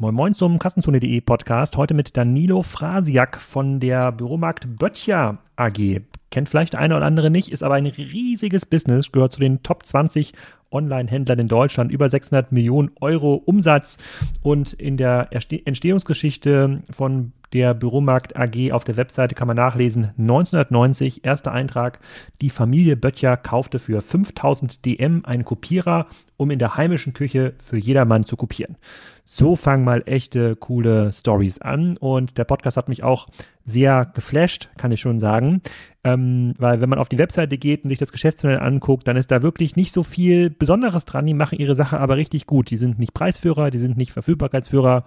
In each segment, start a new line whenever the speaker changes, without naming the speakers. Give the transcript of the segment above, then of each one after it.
Moin Moin zum Kassenzone.de Podcast. Heute mit Danilo Frasiak von der Büromarkt Böttcher AG. Kennt vielleicht eine oder andere nicht, ist aber ein riesiges Business, gehört zu den Top 20 Online-Händlern in Deutschland, über 600 Millionen Euro Umsatz. Und in der Entstehungsgeschichte von der Büromarkt AG auf der Webseite kann man nachlesen, 1990, erster Eintrag, die Familie Böttcher kaufte für 5000 DM einen Kopierer, um in der heimischen Küche für jedermann zu kopieren. So fangen mal echte coole Stories an. Und der Podcast hat mich auch sehr geflasht, kann ich schon sagen, ähm, weil wenn man auf die Webseite geht und sich das Geschäftsmodell anguckt, dann ist da wirklich nicht so viel Besonderes dran, die machen ihre Sache aber richtig gut. Die sind nicht Preisführer, die sind nicht Verfügbarkeitsführer,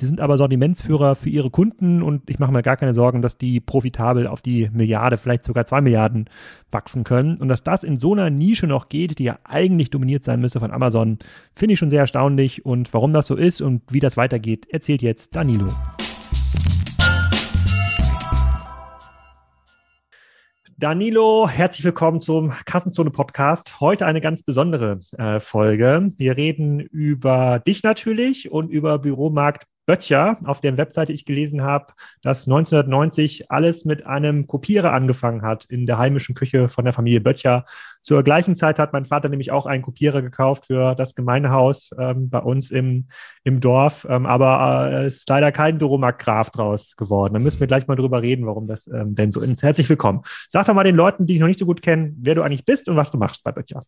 die sind aber Sortimentsführer für ihre Kunden und ich mache mir gar keine Sorgen, dass die profitabel auf die Milliarde, vielleicht sogar zwei Milliarden wachsen können. Und dass das in so einer Nische noch geht, die ja eigentlich dominiert sein müsste von Amazon, finde ich schon sehr erstaunlich. Und warum das so ist und wie das weitergeht, erzählt jetzt Danilo. Danilo, herzlich willkommen zum Kassenzone Podcast. Heute eine ganz besondere äh, Folge. Wir reden über dich natürlich und über Büromarkt Böttcher, auf deren Webseite ich gelesen habe, dass 1990 alles mit einem Kopierer angefangen hat in der heimischen Küche von der Familie Böttcher. Zur gleichen Zeit hat mein Vater nämlich auch einen Kopierer gekauft für das Gemeindehaus ähm, bei uns im, im Dorf, ähm, aber äh, es ist leider kein Büromarkt Graf draus geworden. Da müssen wir gleich mal drüber reden, warum das ähm, denn so ist. Herzlich willkommen. Sag doch mal den Leuten, die dich noch nicht so gut kennen, wer du eigentlich bist und was du machst bei Böttcher.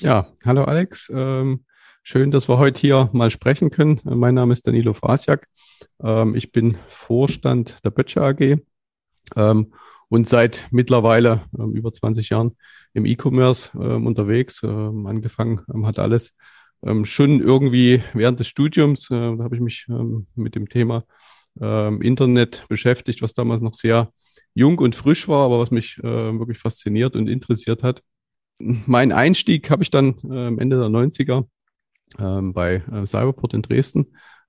Ja, hallo Alex. Ähm Schön, dass wir heute hier mal sprechen können. Mein Name ist Danilo Frasiak. Ähm, ich bin Vorstand der Böttcher AG ähm, und seit mittlerweile ähm, über 20 Jahren im E-Commerce unterwegs. Angefangen hat alles schon irgendwie während des Studiums. Äh, da habe ich mich mit dem Thema Internet beschäftigt, was damals noch sehr jung und frisch war, aber was mich wirklich fasziniert und interessiert hat. Mein Einstieg habe ich dann Ende der 90er ähm, bei äh, Cyberport in Dresden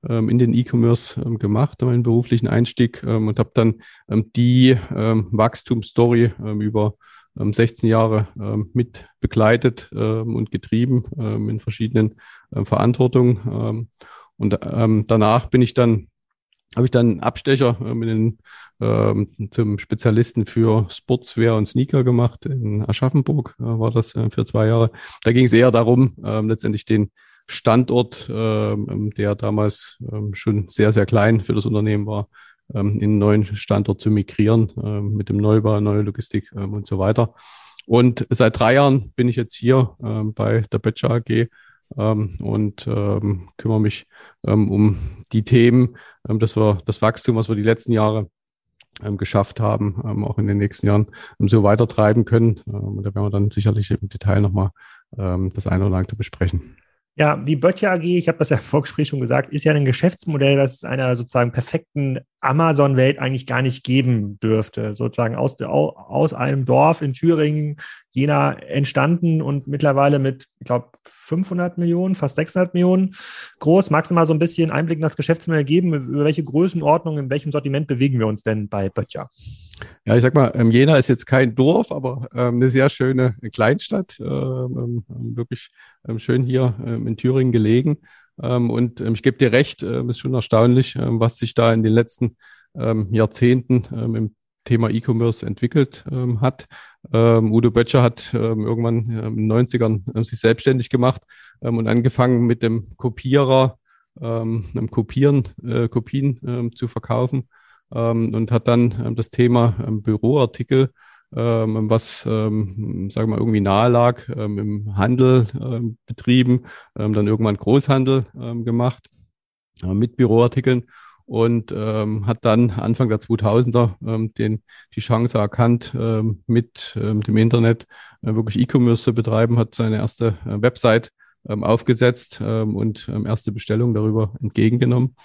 ähm, in den E-Commerce ähm, gemacht, meinen beruflichen Einstieg ähm, und habe dann ähm, die ähm, Wachstumsstory über 16 Jahre mit begleitet und getrieben in verschiedenen Verantwortungen. und danach bin ich dann habe ich dann Abstecher äh, den, äh, zum Spezialisten für Sportswear und Sneaker gemacht. In Aschaffenburg äh, war das äh, für zwei Jahre. Da ging es eher darum, äh, letztendlich den Standort, ähm, der damals ähm, schon sehr, sehr klein für das Unternehmen war, ähm, in einen neuen Standort zu migrieren mit dem Neubau, neue Logistik und so weiter. Und seit drei Jahren bin ich jetzt hier bei der Böttcher AG und kümmere mich um die Themen, dass wir das Wachstum, was wir die letzten Jahre geschafft haben, auch in den nächsten Jahren so weiter treiben können. Und da werden wir dann sicherlich im Detail nochmal das eine oder andere besprechen.
Ja, die Böttcher AG, ich habe das ja im Vorgespräch schon gesagt, ist ja ein Geschäftsmodell, das einer sozusagen perfekten Amazon-Welt eigentlich gar nicht geben dürfte. Sozusagen aus, aus einem Dorf in Thüringen, Jena entstanden und mittlerweile mit, ich glaube, 500 Millionen, fast 600 Millionen groß. Magst du mal so ein bisschen Einblick in das Geschäftsmodell geben? Über welche Größenordnung, in welchem Sortiment bewegen wir uns denn bei Böttcher?
Ja, ich sag mal, ähm, Jena ist jetzt kein Dorf, aber ähm, eine sehr schöne Kleinstadt, ähm, ähm wirklich ähm, schön hier ähm, in Thüringen gelegen. und ich gebe dir recht, äh, ist schon erstaunlich, was sich da in den letzten Jahrzehnten im Thema E-Commerce entwickelt hat. Udo Böttcher hat irgendwann in den 90ern sich selbstständig gemacht und angefangen mit dem Kopierer, einem Kopieren, äh, Kopien zu verkaufen ähm, und hat dann ähm, das Thema ähm, Büroartikel, ähm, was, ähm, sagen wir mal, irgendwie nahe lag, ähm, im Handel ähm, betrieben, ähm, dann irgendwann Großhandel ähm, gemacht äh, mit Büroartikeln und ähm, hat dann Anfang der 2000er ähm, den, die Chance erkannt, ähm, mit ähm, dem Internet äh, wirklich E-Commerce zu betreiben, hat seine erste äh, Website ähm, aufgesetzt ähm, und ähm, erste Bestellungen darüber entgegengenommen.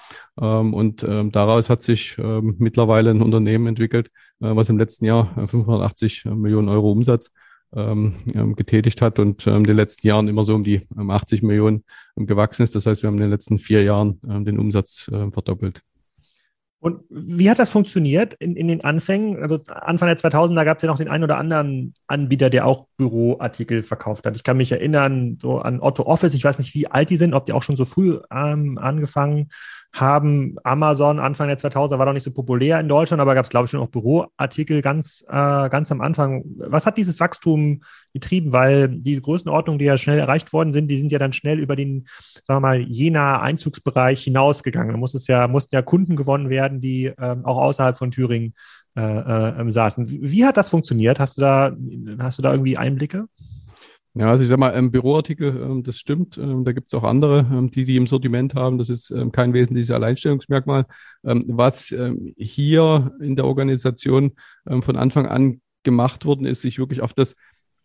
Ähm, und ähm, daraus hat sich ähm, mittlerweile ein Unternehmen entwickelt, äh, was im letzten Jahr äh, 580 Millionen Euro Umsatz ähm, ähm, getätigt hat und ähm, in den letzten Jahren immer so um die ähm, 80 Millionen ähm, gewachsen ist. Das heißt, wir haben in den letzten vier Jahren ähm, den Umsatz äh, verdoppelt.
Und wie hat das funktioniert in, in den Anfängen? Also Anfang der 2000er gab es ja noch den einen oder anderen Anbieter, der auch Büroartikel verkauft hat. Ich kann mich erinnern so an Otto Office. Ich weiß nicht, wie alt die sind, ob die auch schon so früh ähm, angefangen haben. Amazon Anfang der 2000er war noch nicht so populär in Deutschland, aber gab es, glaube ich, schon auch Büroartikel ganz, äh, ganz am Anfang. Was hat dieses Wachstum getrieben? Weil die Größenordnungen, die ja schnell erreicht worden sind, die sind ja dann schnell über den, sagen wir mal, Jena Einzugsbereich hinausgegangen. Da muss es ja, mussten ja Kunden gewonnen werden, die ähm, auch außerhalb von Thüringen äh, äh, saßen. Wie hat das funktioniert? Hast du da, hast du da irgendwie Einblicke?
Ja, also ich sag mal, ähm, Büroartikel, ähm, das stimmt. Ähm, da gibt es auch andere, ähm, die die im Sortiment haben. Das ist ähm, kein wesentliches Alleinstellungsmerkmal. Ähm, was hier in der Organisation von Anfang an gemacht worden ist, sich wirklich auf das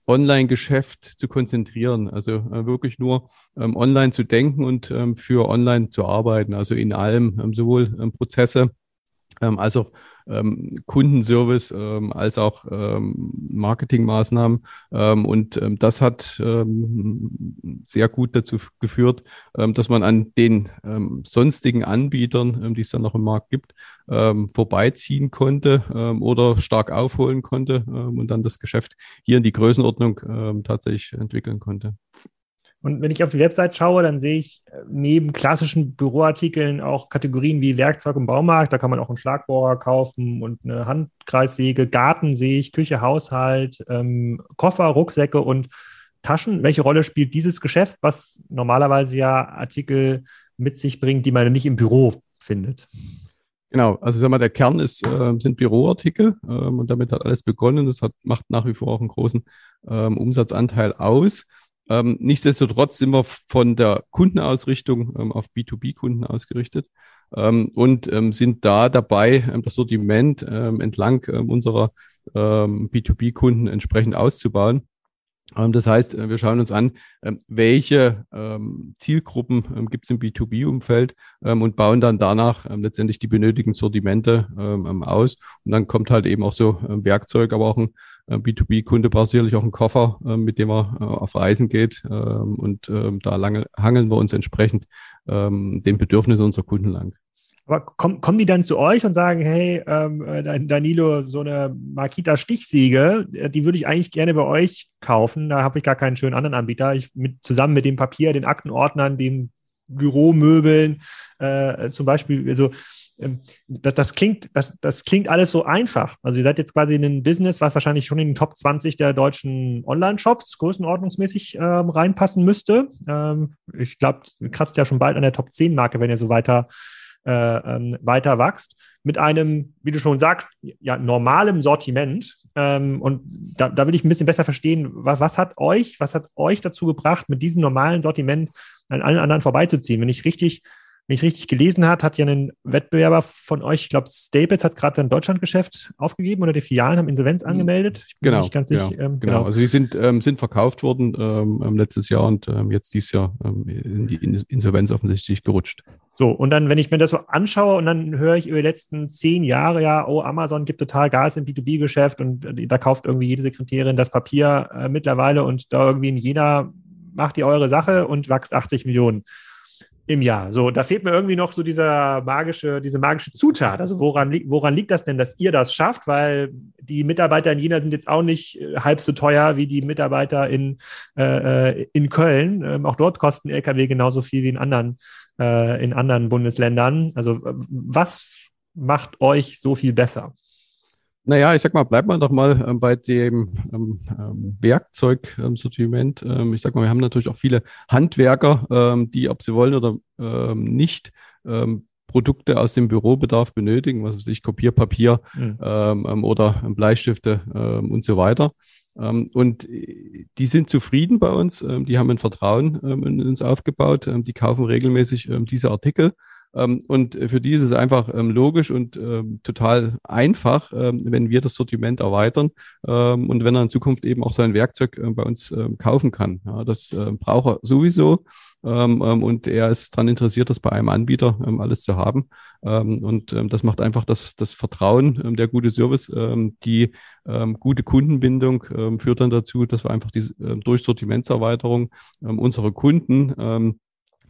Online-Geschäft zu konzentrieren. Also äh, wirklich nur online zu denken und für online zu arbeiten. Also in allem, sowohl Prozesse als auch ähm, Kundenservice ähm, als auch ähm, Marketingmaßnahmen. Ähm, und ähm, das hat ähm, sehr gut dazu geführt, ähm, dass man an den ähm, sonstigen Anbietern, ähm, die es dann noch im Markt gibt, ähm, vorbeiziehen konnte ähm, oder stark aufholen konnte ähm, und dann das Geschäft hier in die Größenordnung ähm, tatsächlich entwickeln konnte.
Und wenn ich auf die Website schaue, dann sehe ich äh, neben klassischen Büroartikeln auch Kategorien wie Werkzeug und Baumarkt. Da kann man auch einen Schlagbohrer kaufen und eine Handkreissäge. Garten sehe ich, Küche, Haushalt, ähm, Koffer, Rucksäcke und Taschen. Welche Rolle spielt dieses Geschäft, was normalerweise ja Artikel mit sich bringt, die man nicht im Büro findet?
Genau, also sag mal, der Kern ist, äh, sind Büroartikel ähm, und damit hat alles begonnen. Das hat, macht nach wie vor auch einen großen ähm, Umsatzanteil aus. Ähm, nichtsdestotrotz sind wir von der Kundenausrichtung ähm, auf B2B-Kunden ausgerichtet ähm, und ähm, sind da dabei, ähm, das Sortiment ähm, entlang unserer B2B-Kunden entsprechend auszubauen. Ähm, das heißt, äh, wir schauen uns an, ähm, welche ähm, Zielgruppen gibt es im B2B-Umfeld und bauen dann danach letztendlich die benötigten Sortimente aus. Und dann kommt halt eben auch so Werkzeug, aber auch ein B2B-Kunde braucht sicherlich auch einen Koffer, mit dem er äh, auf Reisen geht. Und da lange hangeln wir uns entsprechend den Bedürfnissen unserer Kunden lang.
Aber komm, kommen die dann zu euch und sagen, hey, ähm, äh, Danilo, so eine Makita Stichsäge, äh, die würde ich eigentlich gerne bei euch kaufen. Da habe ich gar keinen schönen anderen Anbieter. Ich mit, zusammen mit dem Papier, den Aktenordnern, den Büromöbeln, äh, zum Beispiel, also ähm, das, das, klingt, das, das klingt alles so einfach. Also ihr seid jetzt quasi in ein Business, was wahrscheinlich schon in den Top 20 der deutschen Online-Shops größenordnungsmäßig ähm, reinpassen müsste. Ähm, ich glaube, kratzt ja schon bald an der Top 10-Marke, wenn ihr so weiter ähm, weiter wächst, mit einem, wie du schon sagst, ja, normalem Sortiment. Ähm, und da, da will ich ein bisschen besser verstehen, was, was hat euch, was hat euch dazu gebracht, mit diesem normalen Sortiment an allen anderen vorbeizuziehen? Wenn ich richtig wenn ich es richtig gelesen habe, hat ja ein Wettbewerber von euch, ich glaube, Staples hat gerade sein Deutschlandgeschäft aufgegeben oder die Filialen haben Insolvenz mhm. angemeldet.
Ich bin genau, ganz sicher. Ja, ähm, genau. genau. Also die sind, ähm, sind verkauft worden ähm, ähm, letztes Jahr und ähm, jetzt dieses Jahr ähm, in die Insolvenz offensichtlich gerutscht.
So, und dann, wenn ich mir das so anschaue und dann höre ich über die letzten zehn Jahre, ja, oh, Amazon gibt total Gas im B2B-Geschäft und äh, da kauft irgendwie jede Sekretärin das Papier äh, mittlerweile und da irgendwie in Jena macht ihr eure Sache und wächst 80 Millionen im Jahr. So, da fehlt mir irgendwie noch so dieser magische, diese magische Zutat. Also woran, li woran liegt das denn, dass ihr das schafft? Weil die Mitarbeiter in Jena sind jetzt auch nicht äh, halb so teuer wie die Mitarbeiter in, äh, äh in Köln. Ähm, auch dort kosten Lkw genauso viel wie in anderen, äh, in anderen Bundesländern. Also was macht euch so viel besser?
Naja, ich sag mal, bleibt man doch mal ähm, bei dem ähm, ähm, Werkzeugsortiment. Ähm, ich sag mal, wir haben natürlich auch viele Handwerker, ähm, die, ob sie wollen oder ähm, nicht, Produkte aus dem Bürobedarf benötigen, was weiß ich, Kopierpapier mhm. oder Bleistifte und so weiter. und die sind zufrieden bei uns, die haben ein Vertrauen in uns aufgebaut, die kaufen regelmäßig diese Artikel. Ähm, und für die ist es einfach ähm, logisch und ähm, total einfach, wenn wir das Sortiment erweitern und wenn er in Zukunft eben auch sein Werkzeug äh, bei uns kaufen kann. Ja, das braucht er sowieso. und er ist daran interessiert, das bei einem Anbieter alles zu haben. und das macht einfach das, das Vertrauen, der gute Service, die gute Kundenbindung führt dann dazu, dass wir einfach die durch Sortimentserweiterung unsere Kunden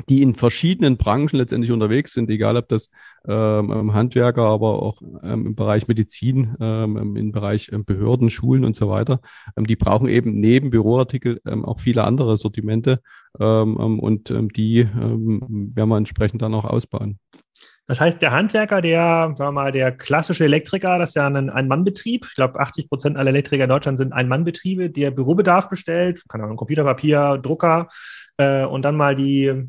die in verschiedenen Branchen letztendlich unterwegs sind, egal ob das ähm, ähm, Handwerker, aber auch ähm, im Bereich Medizin, ähm, ähm im Bereich ähm, Behörden, Schulen und so weiter. Die brauchen eben neben Büroartikel auch viele andere Sortimente und die werden wir entsprechend dann auch ausbauen.
Das heißt, der Handwerker, der, sagen wir mal, der klassische Elektriker, das ist ja ein Ein-Mann-Betrieb. Ich glaube, 80 Prozent aller Elektriker in Deutschland sind Ein-Mann-Betriebe, der Bürobedarf bestellt, kann auch Computer, Papier, Drucker äh, und dann mal die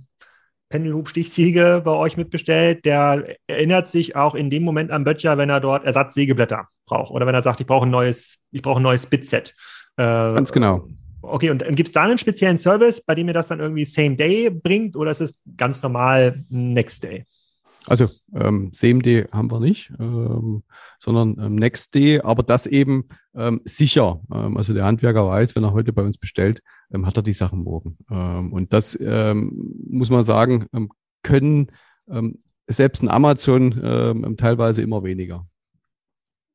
Pendelhubstichsäge bei euch mitbestellt, der erinnert sich auch in dem Moment an Böttcher, wenn er dort Ersatzsägeblätter braucht oder wenn er sagt, ich brauche ein neues, ich brauche ein neues Bitset.
Äh, Ganz genau.
Okay, und gibt es da einen speziellen Service, bei dem ihr das dann irgendwie Same Day bringt oder ist es ganz normal Next Day?
Also ähm, CMD haben wir nicht, ähm, sondern ähm, Next Day, aber das eben ähm, sicher. Ähm, also der Handwerker weiß, wenn er heute bei uns bestellt, ähm, hat er die Sachen morgen. Ähm, und das ähm, muss man sagen, ähm, können ähm, selbst ein Amazon ähm, teilweise immer weniger.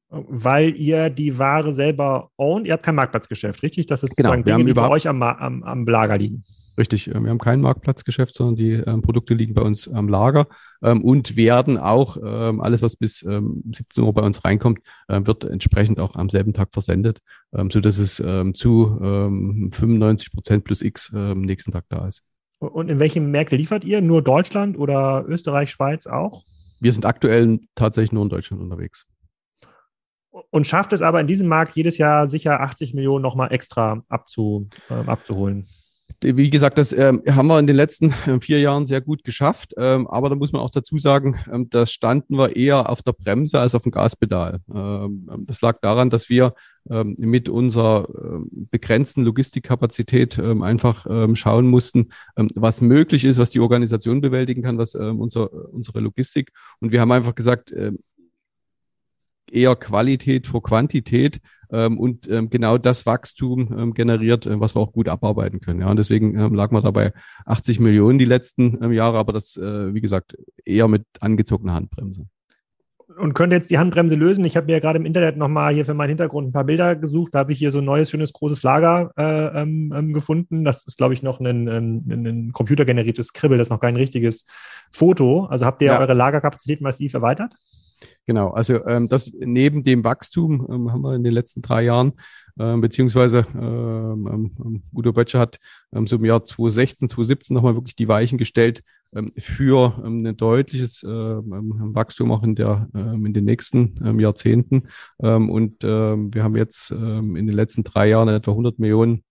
Weil ihr die Ware selber own, ihr habt kein Marktplatzgeschäft, richtig? Das ist
genau,
sozusagen Dinge, die bei euch am, am, am Lager liegen.
Richtig, äh, wir haben kein Marktplatzgeschäft, sondern die ähm, Produkte liegen bei uns am Lager ähm, und werden auch, ähm, alles was bis ähm, 17 Uhr bei uns reinkommt, äh, wird entsprechend auch am selben Tag versendet, ähm, so dass es ähm, zu ähm, 95 Prozent plus X ähm, nächsten Tag da ist.
Und in welche Märkte liefert ihr? Nur Deutschland oder Österreich, Schweiz auch?
Wir sind aktuell tatsächlich nur in Deutschland unterwegs.
Und schafft es aber in diesem Markt jedes Jahr sicher 80 Millionen nochmal extra abzu, äh, abzuholen
wie gesagt, das ähm, haben wir in den letzten äh, vier Jahren sehr gut geschafft. Ähm, aber da muss man auch dazu sagen, ähm, da standen wir eher auf der Bremse als auf dem Gaspedal. Ähm, ähm, das lag daran, dass wir ähm, mit unserer begrenzten Logistikkapazität einfach schauen mussten, was möglich ist, was die Organisation bewältigen kann, was unser, unsere Logistik. Und wir haben einfach gesagt, eher Qualität vor Quantität ähm, und ähm, genau das Wachstum ähm, generiert, äh, was wir auch gut abarbeiten können. Ja, und deswegen lag man dabei 80 Millionen die letzten Jahre, aber das, äh, wie gesagt, eher mit angezogener Handbremse
und könnte jetzt die Handbremse lösen. Ich habe mir gerade im Internet nochmal hier für meinen Hintergrund ein paar Bilder gesucht. Da habe ich hier so ein neues, schönes, großes Lager äh, ähm gefunden. Das ist, glaube ich, noch ein, ein, ein computergeneriertes Kribbel, das ist noch kein richtiges Foto. Also habt ihr ja. eure Lagerkapazität massiv erweitert?
Genau, also ähm, das neben dem Wachstum ähm, haben wir in den letzten drei Jahren, ähm, beziehungsweise ähm, ähm, ähm Udo Böttcher hat ähm, so im Jahr 2016, 2017 nochmal wirklich die Weichen gestellt ähm, für ähm, ein deutliches ähm, Wachstum auch in, der, ähm, in den nächsten ähm, Jahrzehnten. Ähm, und ähm, wir haben jetzt ähm, in den letzten drei Jahren etwa 100 Millionen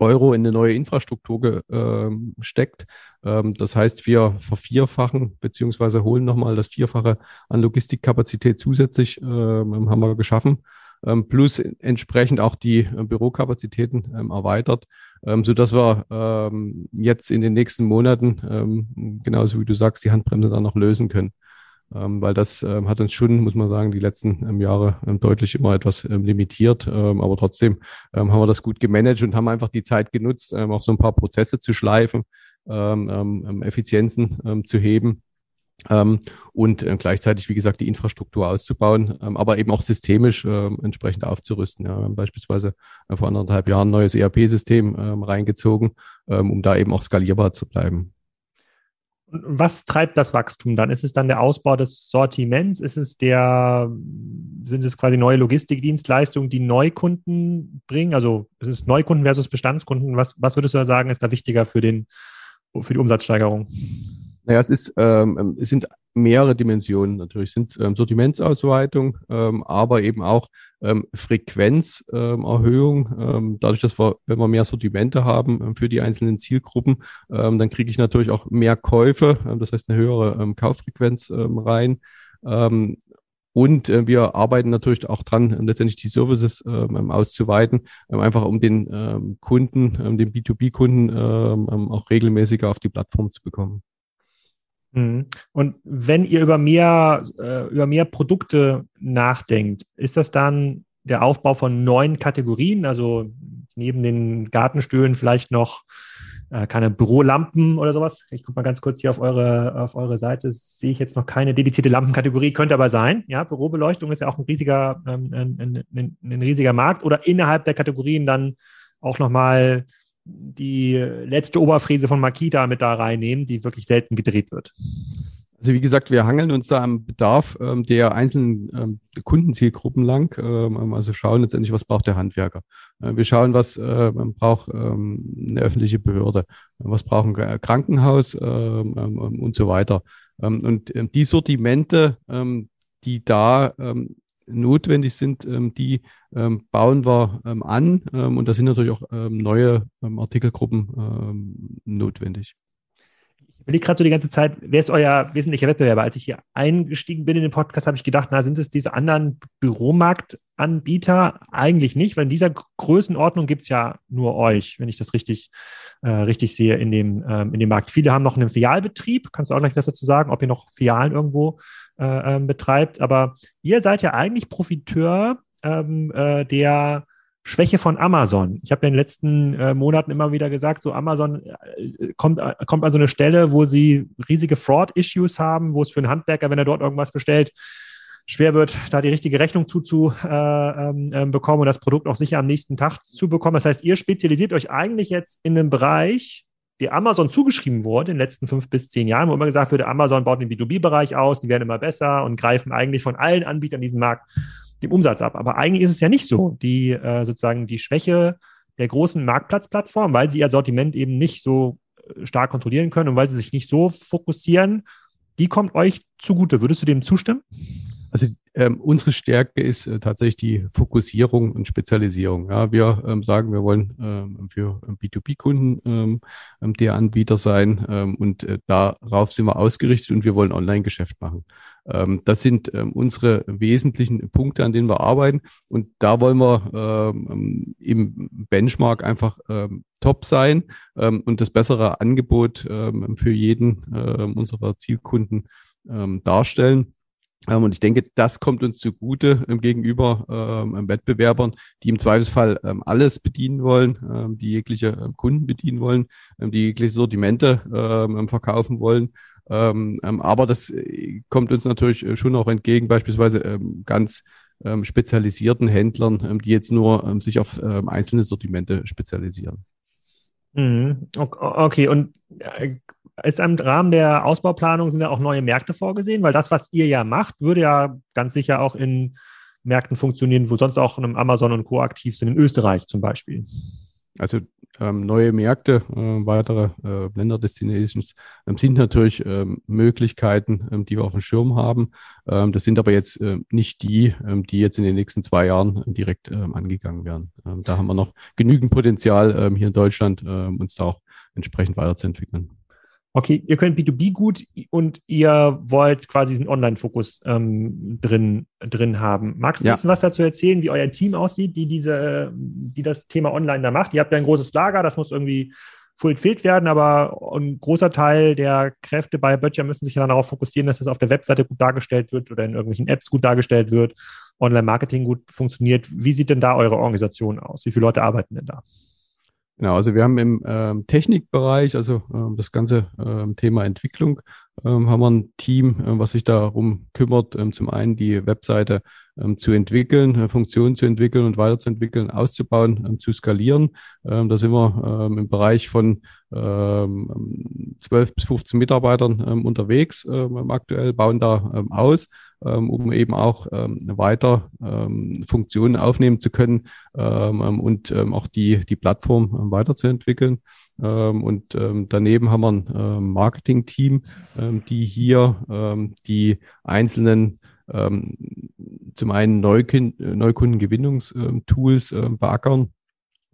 Euro in eine neue Infrastruktur. Ähm, ähm, das heißt, wir vervierfachen beziehungsweise holen nochmal das Vierfache an Logistikkapazität zusätzlich, ähm, haben wir geschaffen. Plus entsprechend auch die äh, Bürokapazitäten erweitert, ähm, so dass wir ähm, jetzt in den nächsten Monaten, ähm, genauso wie du sagst, die Handbremse dann noch lösen können weil das ähm, hat uns schon, muss man sagen, die letzten ähm, Jahre ähm, deutlich immer etwas ähm, limitiert. Ähm, aber trotzdem ähm, haben wir das gut gemanagt und haben einfach die Zeit genutzt, ähm, auch so ein paar Prozesse zu schleifen, ähm, ähm, Effizienzen ähm, zu heben. Ähm, und äh, gleichzeitig, wie gesagt, die Infrastruktur auszubauen, ähm, aber eben auch systemisch äh, entsprechend aufzurüsten. Ja. Wir haben beispielsweise äh, vor anderthalb Jahren ein neues ERP-System ähm, reingezogen, ähm, um da eben auch skalierbar zu bleiben.
Was treibt das Wachstum dann? Ist es dann der Ausbau des Sortiments? Ist es der, sind es quasi neue Logistikdienstleistungen, die Neukunden bringen? Also ist es Neukunden versus Bestandskunden? Was, was würdest du da sagen, ist da wichtiger für, den, für die Umsatzsteigerung?
Naja, es ist, ähm, es sind mehrere Dimensionen natürlich. Sind ähm, Sortimentsausweitung, ähm, aber eben auch ähm, Frequenzerhöhung. Ähm, dadurch, dass wir, wenn wir mehr Sortimente haben ähm, für die einzelnen Zielgruppen, ähm, dann kriege ich natürlich auch mehr Käufe, ähm, das heißt eine höhere ähm, Kauffrequenz ähm, rein. Ähm, und äh, wir arbeiten natürlich auch dran, ähm, letztendlich die Services ähm, auszuweiten, ähm, einfach um den ähm, Kunden, ähm, den B2B-Kunden ähm, ähm, auch regelmäßiger auf die Plattform zu bekommen.
Mhm. Und wenn ihr über mehr, äh, über mehr Produkte nachdenkt, ist das dann der Aufbau von neuen Kategorien? Also neben den Gartenstühlen vielleicht noch äh, keine Bürolampen oder sowas? Ich gucke mal ganz kurz hier auf eure, auf eure Seite. Sehe ich jetzt noch keine dedizierte Lampenkategorie, könnte aber sein. Ja, Bürobeleuchtung ist ja auch ein riesiger, ähm, ein, ein, ein riesiger Markt oder innerhalb der Kategorien dann auch nochmal die letzte Oberfräse von Makita mit da reinnehmen, die wirklich selten gedreht wird.
Also wie gesagt, wir hangeln uns da am Bedarf ähm, der einzelnen ähm, Kundenzielgruppen lang. Ähm, also schauen letztendlich, was braucht der Handwerker. Äh, wir schauen, was äh, braucht ähm, eine öffentliche Behörde, was braucht ein Krankenhaus ähm, ähm, und so weiter. Ähm, und ähm, die Sortimente, die da notwendig sind, die bauen wir an. und da sind natürlich auch neue Artikelgruppen notwendig
überlege gerade so die ganze Zeit, wer ist euer wesentlicher Wettbewerber? Als ich hier eingestiegen bin in den Podcast, habe ich gedacht, na, sind es diese anderen Büromarktanbieter? Eigentlich nicht, weil in dieser Größenordnung gibt es ja nur euch, wenn ich das richtig, äh, richtig sehe in dem, ähm, in dem Markt. Viele haben noch einen Filialbetrieb. Kannst du auch gleich was dazu sagen, ob ihr noch Filialen irgendwo äh, ähm, betreibt? Aber ihr seid ja eigentlich Profiteur ähm, äh, der Schwäche von Amazon. Ich habe in den letzten äh, Monaten immer wieder gesagt, so Amazon äh, kommt, äh, kommt an so eine Stelle, wo sie riesige Fraud-Issues haben, wo es für einen Handwerker, wenn er dort irgendwas bestellt, schwer wird, da die richtige Rechnung zuzubekommen äh, ähm, ähm, und das Produkt auch sicher am nächsten Tag zu bekommen. Das heißt, ihr spezialisiert euch eigentlich jetzt in einem Bereich, der Amazon zugeschrieben wurde in den letzten fünf bis zehn Jahren, wo immer gesagt wurde, Amazon baut den B2B-Bereich aus, die werden immer besser und greifen eigentlich von allen Anbietern diesem Markt dem Umsatz ab. Aber eigentlich ist es ja nicht so. Die äh, sozusagen die Schwäche der großen Marktplatzplattform, weil sie ihr Sortiment eben nicht so äh, stark kontrollieren können und weil sie sich nicht so fokussieren, die kommt euch zugute. Würdest du dem zustimmen?
Also ähm, unsere Stärke ist äh, tatsächlich die Fokussierung und Spezialisierung. Ja, wir ähm, sagen, wir wollen ähm, für B2B-Kunden ähm, ähm, der Anbieter sein ähm, und äh, darauf sind wir ausgerichtet und wir wollen Online-Geschäft machen. Ähm, das sind ähm, unsere wesentlichen Punkte, an denen wir arbeiten und da wollen wir ähm, im Benchmark einfach ähm, top sein ähm, und das bessere Angebot ähm, für jeden unserer Zielkunden darstellen. Ähm, und ich denke, das kommt uns zugute ähm, gegenüber ähm, Wettbewerbern, die im Zweifelsfall ähm, alles bedienen wollen, ähm, die jegliche ähm, Kunden bedienen wollen, die jegliche Sortimente verkaufen wollen. aber das äh, kommt uns natürlich äh, schon auch entgegen, beispielsweise ganz spezialisierten Händlern, die jetzt nur sich auf einzelne Sortimente spezialisieren.
Mhm. Okay, und äh, ist im Rahmen der Ausbauplanung sind ja auch neue Märkte vorgesehen, weil das, was ihr ja macht, würde ja ganz sicher auch in Märkten funktionieren, wo sonst auch Amazon und Co. aktiv sind, in Österreich zum Beispiel.
Also ähm, neue Märkte, äh, weitere äh, Länderdestinations ähm, sind natürlich ähm, Möglichkeiten, ähm, die wir auf dem Schirm haben. Ähm, das sind aber jetzt äh, nicht die, ähm, die jetzt in den nächsten zwei Jahren direkt angegangen werden. da haben wir noch genügend Potenzial hier in Deutschland, uns da auch entsprechend weiterzuentwickeln
okay, ihr könnt B2B gut und ihr wollt quasi diesen Online-Fokus ähm, drin, drin haben. Magst du ja. ein bisschen was dazu erzählen, wie euer Team aussieht, die diese, die das Thema Online da macht? Ihr habt ja ein großes Lager, das muss irgendwie fulfilled werden, aber ein großer Teil der Kräfte bei Böttcher müssen sich dann darauf fokussieren, dass das auf der Webseite gut dargestellt wird oder in irgendwelchen Apps gut dargestellt wird, Online-Marketing gut funktioniert. Wie sieht denn da eure Organisation aus? Wie viele Leute arbeiten denn da?
Genau, also wir haben im ähm, Technikbereich, also ähm, das ganze ähm, Thema Entwicklung, ähm, haben wir ein Team, ähm, was sich darum kümmert, ähm, zum einen die Webseite ähm, zu entwickeln, äh, Funktionen zu entwickeln und weiterzuentwickeln, auszubauen, zu skalieren. Da sind wir im Bereich von ähm, 12 bis 15 Mitarbeitern unterwegs aktuell, bauen da aus um eben auch ähm, weiter ähm, Funktionen aufnehmen zu können ähm, ähm und ähm, auch die, die Plattform ähm, weiterzuentwickeln. Ähm, und ähm, daneben haben wir ein ähm, Marketing-Team, ähm, die hier ähm, die einzelnen ähm, zum einen Neukund Neukundengewinnungstools ähm, beackern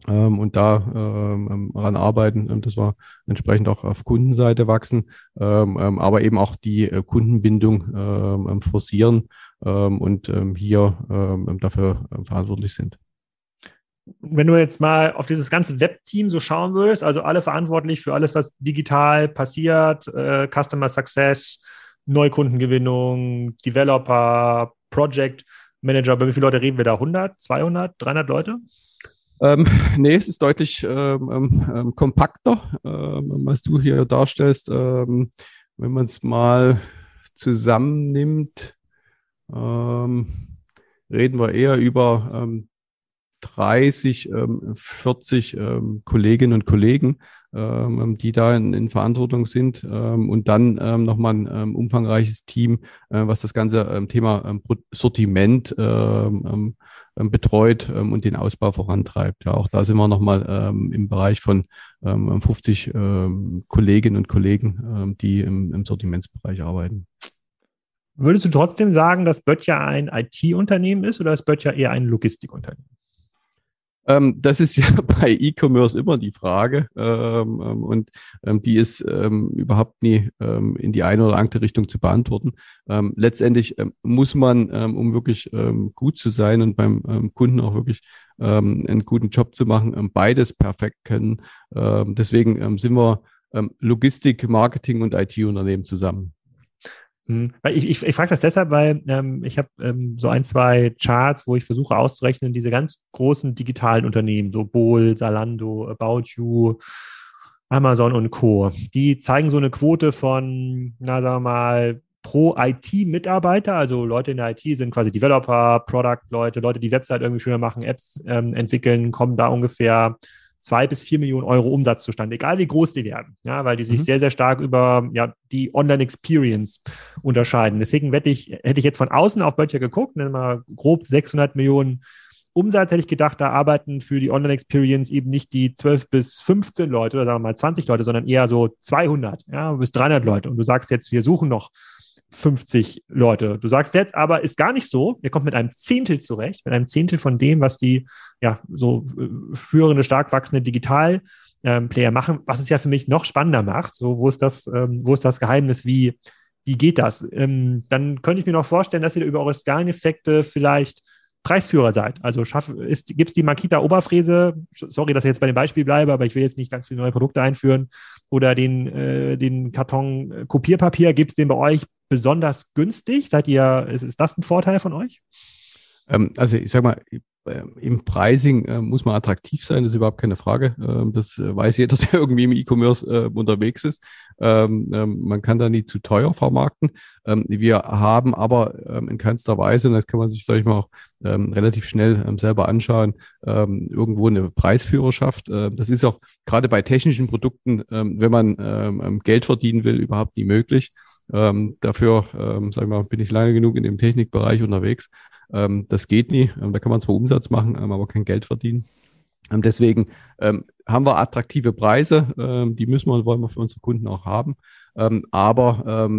ähm, und da ähm, ähm, ran arbeiten, ähm, dass wir entsprechend auch auf Kundenseite wachsen, ähm, ähm, aber eben auch die äh, Kundenbindung forcieren und hier dafür verantwortlich sind.
Wenn du jetzt mal auf dieses ganze Webteam so schauen würdest, also alle verantwortlich für alles, was digital passiert, äh, Customer Success, Neukundengewinnung, Developer, Project Manager, bei wie viele Leute reden wir da? 100, 200, 300 Leute?
Ähm, nee, es ist deutlich ähm, ähm, ähm kompakter, ähm, was du hier darstellst. Ähm, wenn man es mal zusammennimmt, reden wir eher über 30, 40 Kolleginnen und Kollegen, ähm, die da in, in Verantwortung sind ähm, und dann ähm, nochmal ein ähm, umfangreiches Team, äh, was das ganze ähm, Thema ähm, Sortiment ähm, ähm, ähm, betreut ähm, und den Ausbau vorantreibt. Ja, auch da sind wir nochmal ähm, im Bereich von ähm, 50 ähm, Kolleginnen und Kollegen, ähm, die im, im Sortimentsbereich arbeiten.
Würdest du trotzdem sagen, dass Böttcher ein IT-Unternehmen ist oder ist Böttcher eher ein Logistikunternehmen?
Ähm, das ist ja bei E-Commerce immer die Frage ähm, ähm, und ähm, die ist ähm, überhaupt nie ähm, in die eine oder andere Richtung zu beantworten. letztendlich muss man, um wirklich gut zu sein und beim Kunden auch wirklich einen guten Job zu machen, beides perfekt können. deswegen sind wir Logistik, Marketing und IT-Unternehmen zusammen.
Hm. Ich, ich, ich frage das deshalb, weil ähm, ich habe ähm, so ein, zwei Charts, wo ich versuche auszurechnen, diese ganz großen digitalen Unternehmen, so Bol, Salando, About You, Amazon und Co. Die zeigen so eine Quote von, na sagen wir mal, pro IT-Mitarbeiter, also Leute in der IT sind quasi Developer, Product-Leute, Leute, die Website irgendwie schöner machen, Apps ähm, entwickeln, kommen da ungefähr zwei bis vier Millionen Euro Umsatz zustande, egal wie groß die werden, ja, weil die sich mhm. sehr, sehr stark über ja, die Online-Experience unterscheiden. Deswegen hätte ich, hätte ich jetzt von außen auf Böttcher geguckt, nennen wir mal grob 600 Millionen Umsatz, hätte ich gedacht, da arbeiten für die Online-Experience eben nicht die 12 bis 15 Leute oder sagen wir mal 20 Leute, sondern eher so 200 ja, bis 300 Leute. Und du sagst jetzt, wir suchen noch 50 Leute. Du sagst jetzt aber, ist gar nicht so. Ihr kommt mit einem Zehntel zurecht, mit einem Zehntel von dem, was die ja so äh, führende, stark wachsende Digital-Player ähm, machen, was es ja für mich noch spannender macht. So, wo ist das, ähm, wo ist das Geheimnis? Wie, wie geht das? Ähm, dann könnte ich mir noch vorstellen, dass ihr über eure Skaleneffekte vielleicht Preisführer seid. Also gibt es die Makita Oberfräse, sorry, dass ich jetzt bei dem Beispiel bleibe, aber ich will jetzt nicht ganz viele neue Produkte einführen, oder den, äh, den Karton äh, Kopierpapier, gibt es den bei euch besonders günstig? Seid ihr, ist, ist das ein Vorteil von euch?
Ähm, also ich sag mal, im Pricing äh, muss man attraktiv sein, das ist überhaupt keine Frage. Ähm, das äh, weiß jeder, der irgendwie im E-Commerce unterwegs ist. Ähm, man kann da nie zu teuer vermarkten. wir haben aber in keinster Weise, und das kann man sich, sag ich mal, auch relativ schnell selber anschauen, irgendwo eine Preisführerschaft. das ist auch gerade bei technischen Produkten, wenn man Geld verdienen will, überhaupt nie möglich. Dafür, ähm, sag ich mal, bin ich lange genug in dem Technikbereich unterwegs. Ähm, das geht nie. Ähm, da kann man zwar Umsatz machen, ähm, aber kein Geld verdienen. Ähm, deswegen ähm, haben wir attraktive Preise, ähm, die müssen wir und wollen wir für unsere Kunden auch haben. aber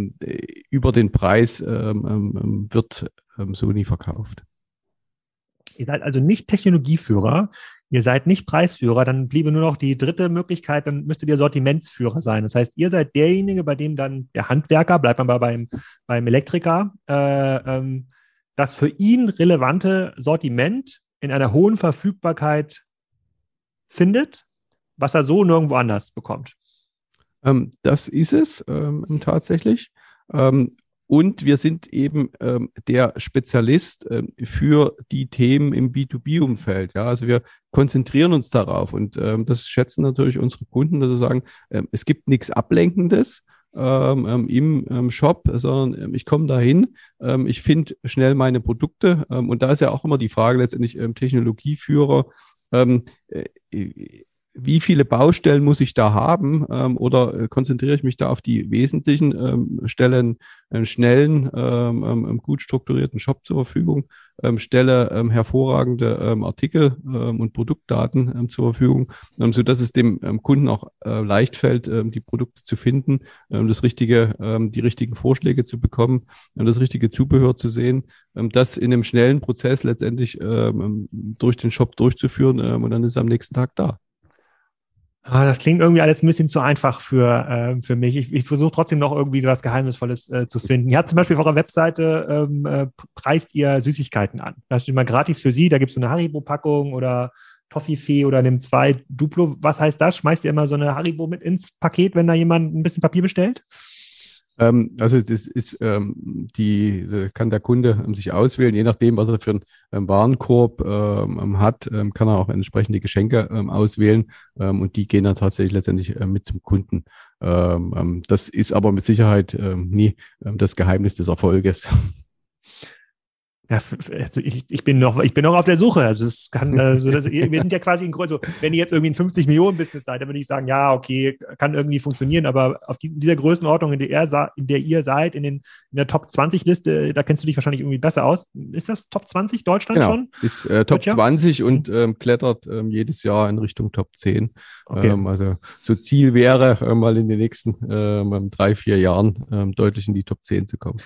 über den Preis wird so nie verkauft.
Ihr seid also nicht Technologieführer, ihr seid nicht Preisführer, dann bliebe nur noch die dritte Möglichkeit, dann müsstet ihr Sortimentsführer sein. Das heißt, ihr seid derjenige, bei dem dann der Handwerker, bleibt man mal beim, beim Elektriker, äh, ähm, das für ihn relevante Sortiment in einer hohen Verfügbarkeit findet, was er so nirgendwo anders bekommt.
Ähm, das ist es ähm, tatsächlich. Ähm, und wir sind eben ähm, der Spezialist äh, für die Themen im B2B-Umfeld. Ja, also wir konzentrieren uns darauf und ähm, das schätzen natürlich unsere Kunden, dass sie sagen, äh, es gibt nichts Ablenkendes ähm, ähm, im ähm, Shop, sondern ähm, ich komme dahin, ich finde schnell meine Produkte und da ist ja auch immer die Frage letztendlich Technologieführer. Ähm, äh, wie viele Baustellen muss ich da haben ähm, oder äh, konzentriere ich mich da auf die wesentlichen ähm, Stellen, einen schnellen, ähm, ähm, gut strukturierten Shop zur Verfügung, ähm, stelle ähm, hervorragende ähm, Artikel ähm, und Produktdaten ähm, zur Verfügung, ähm, so dass es dem ähm, Kunden auch äh, leicht fällt, ähm, die Produkte zu finden, ähm, das richtige, ähm, die richtigen Vorschläge zu bekommen, ähm, das richtige Zubehör zu sehen, ähm, das in einem schnellen Prozess letztendlich ähm, durch den Shop durchzuführen ähm, und dann ist er am nächsten Tag da.
Ah, das klingt irgendwie alles ein bisschen zu einfach für, äh, für mich. Ich, ich versuche trotzdem noch irgendwie was Geheimnisvolles äh, zu finden. Ihr habt zum Beispiel auf eurer Webseite, ähm, äh, preist ihr Süßigkeiten an. Das steht mal gratis für Sie, da gibt es so eine Haribo-Packung oder Toffifee oder nimm zwei Duplo. Was heißt das? Schmeißt ihr immer so eine Haribo mit ins Paket, wenn da jemand ein bisschen Papier bestellt?
Ähm, also das ist ähm, die kann der Kunde ähm, sich auswählen, je nachdem, was er für einen ähm, Warenkorb ähm, ähm, hat, kann er auch entsprechende Geschenke auswählen und die gehen dann tatsächlich letztendlich äh, mit zum Kunden. das ist aber mit Sicherheit nie das Geheimnis des Erfolges.
Ja, also ich, ich, bin noch, ich bin noch auf der Suche. Also es kann, also das, wir sind ja quasi in Größe. Also wenn ihr jetzt irgendwie ein 50 Millionen Business seid, dann würde ich sagen, ja, okay, kann irgendwie funktionieren. Aber auf die, dieser Größenordnung, in der, er, in der ihr seid, in, den, in der Top 20 Liste, da kennst du dich wahrscheinlich irgendwie besser aus. Ist das Top 20 Deutschland
genau.
schon?
Ist äh, Top 20 und ähm, klettert ähm, jedes Jahr in Richtung Top 10. Okay. Ähm, also so Ziel wäre, äh, mal in den nächsten ähm, drei, vier Jahren ähm, deutlich in die Top 10 zu kommen.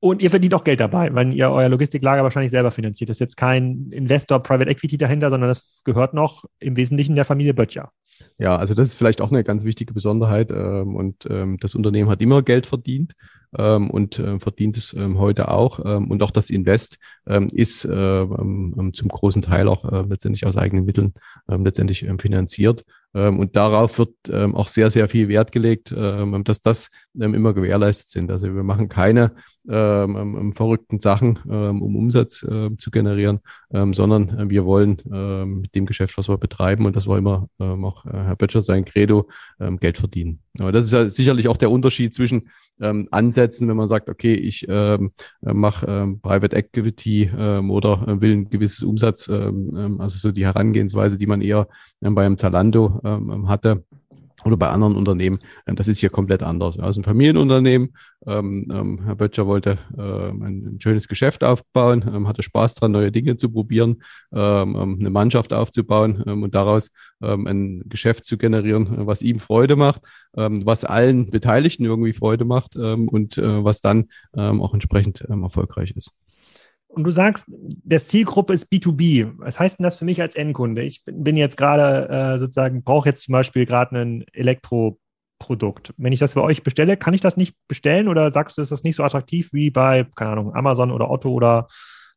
Und ihr verdient auch Geld dabei, weil ihr euer Logistiklager wahrscheinlich selber finanziert. Das ist jetzt kein Investor Private Equity dahinter, sondern das gehört noch im Wesentlichen der Familie Böttcher.
Ja, also das ist vielleicht auch eine ganz wichtige Besonderheit. Ähm, und ähm, das Unternehmen hat immer Geld verdient ähm, und verdient es heute auch. Und auch das Invest ist äh, zum großen Teil auch äh, letztendlich aus eigenen Mitteln letztendlich finanziert. Ähm, und darauf wird ähm, auch sehr, sehr viel Wert gelegt, ähm, dass das immer gewährleistet sind. Also wir machen keine verrückten Sachen, um Umsatz zu generieren, sondern äh, wir wollen mit dem Geschäft, was wir betreiben, und das war immer auch äh, Herr Böttcher sein Credo, Geld verdienen. Aber das ist ja sicherlich auch der Unterschied zwischen ähm, Ansätzen, wenn man sagt, okay, ich ähm, mache ähm, Private Activity ähm, oder äh, will ein gewisses Umsatz, ähm, ähm, also so die Herangehensweise, die man eher ähm, bei einem Zalando ähm, hatte oder bei anderen Unternehmen. Ähm, das ist hier komplett anders. Also ein Familienunternehmen. Ähm, ähm, Herr Böttcher wollte ähm, ein, schönes Geschäft aufbauen, ähm, hatte Spaß dran, neue Dinge zu probieren, ähm, eine Mannschaft aufzubauen und daraus ein Geschäft zu generieren, was ihm Freude macht, was allen Beteiligten irgendwie Freude macht und äh, was dann auch entsprechend erfolgreich ist
und du sagst, der Zielgruppe ist B2B. Was heißt denn das für mich als Endkunde? Ich bin jetzt gerade äh, sozusagen, brauche jetzt zum Beispiel gerade ein Elektroprodukt. Wenn ich das bei euch bestelle, kann ich das nicht bestellen oder sagst du, ist das nicht so attraktiv wie bei, keine Ahnung, Amazon oder Otto oder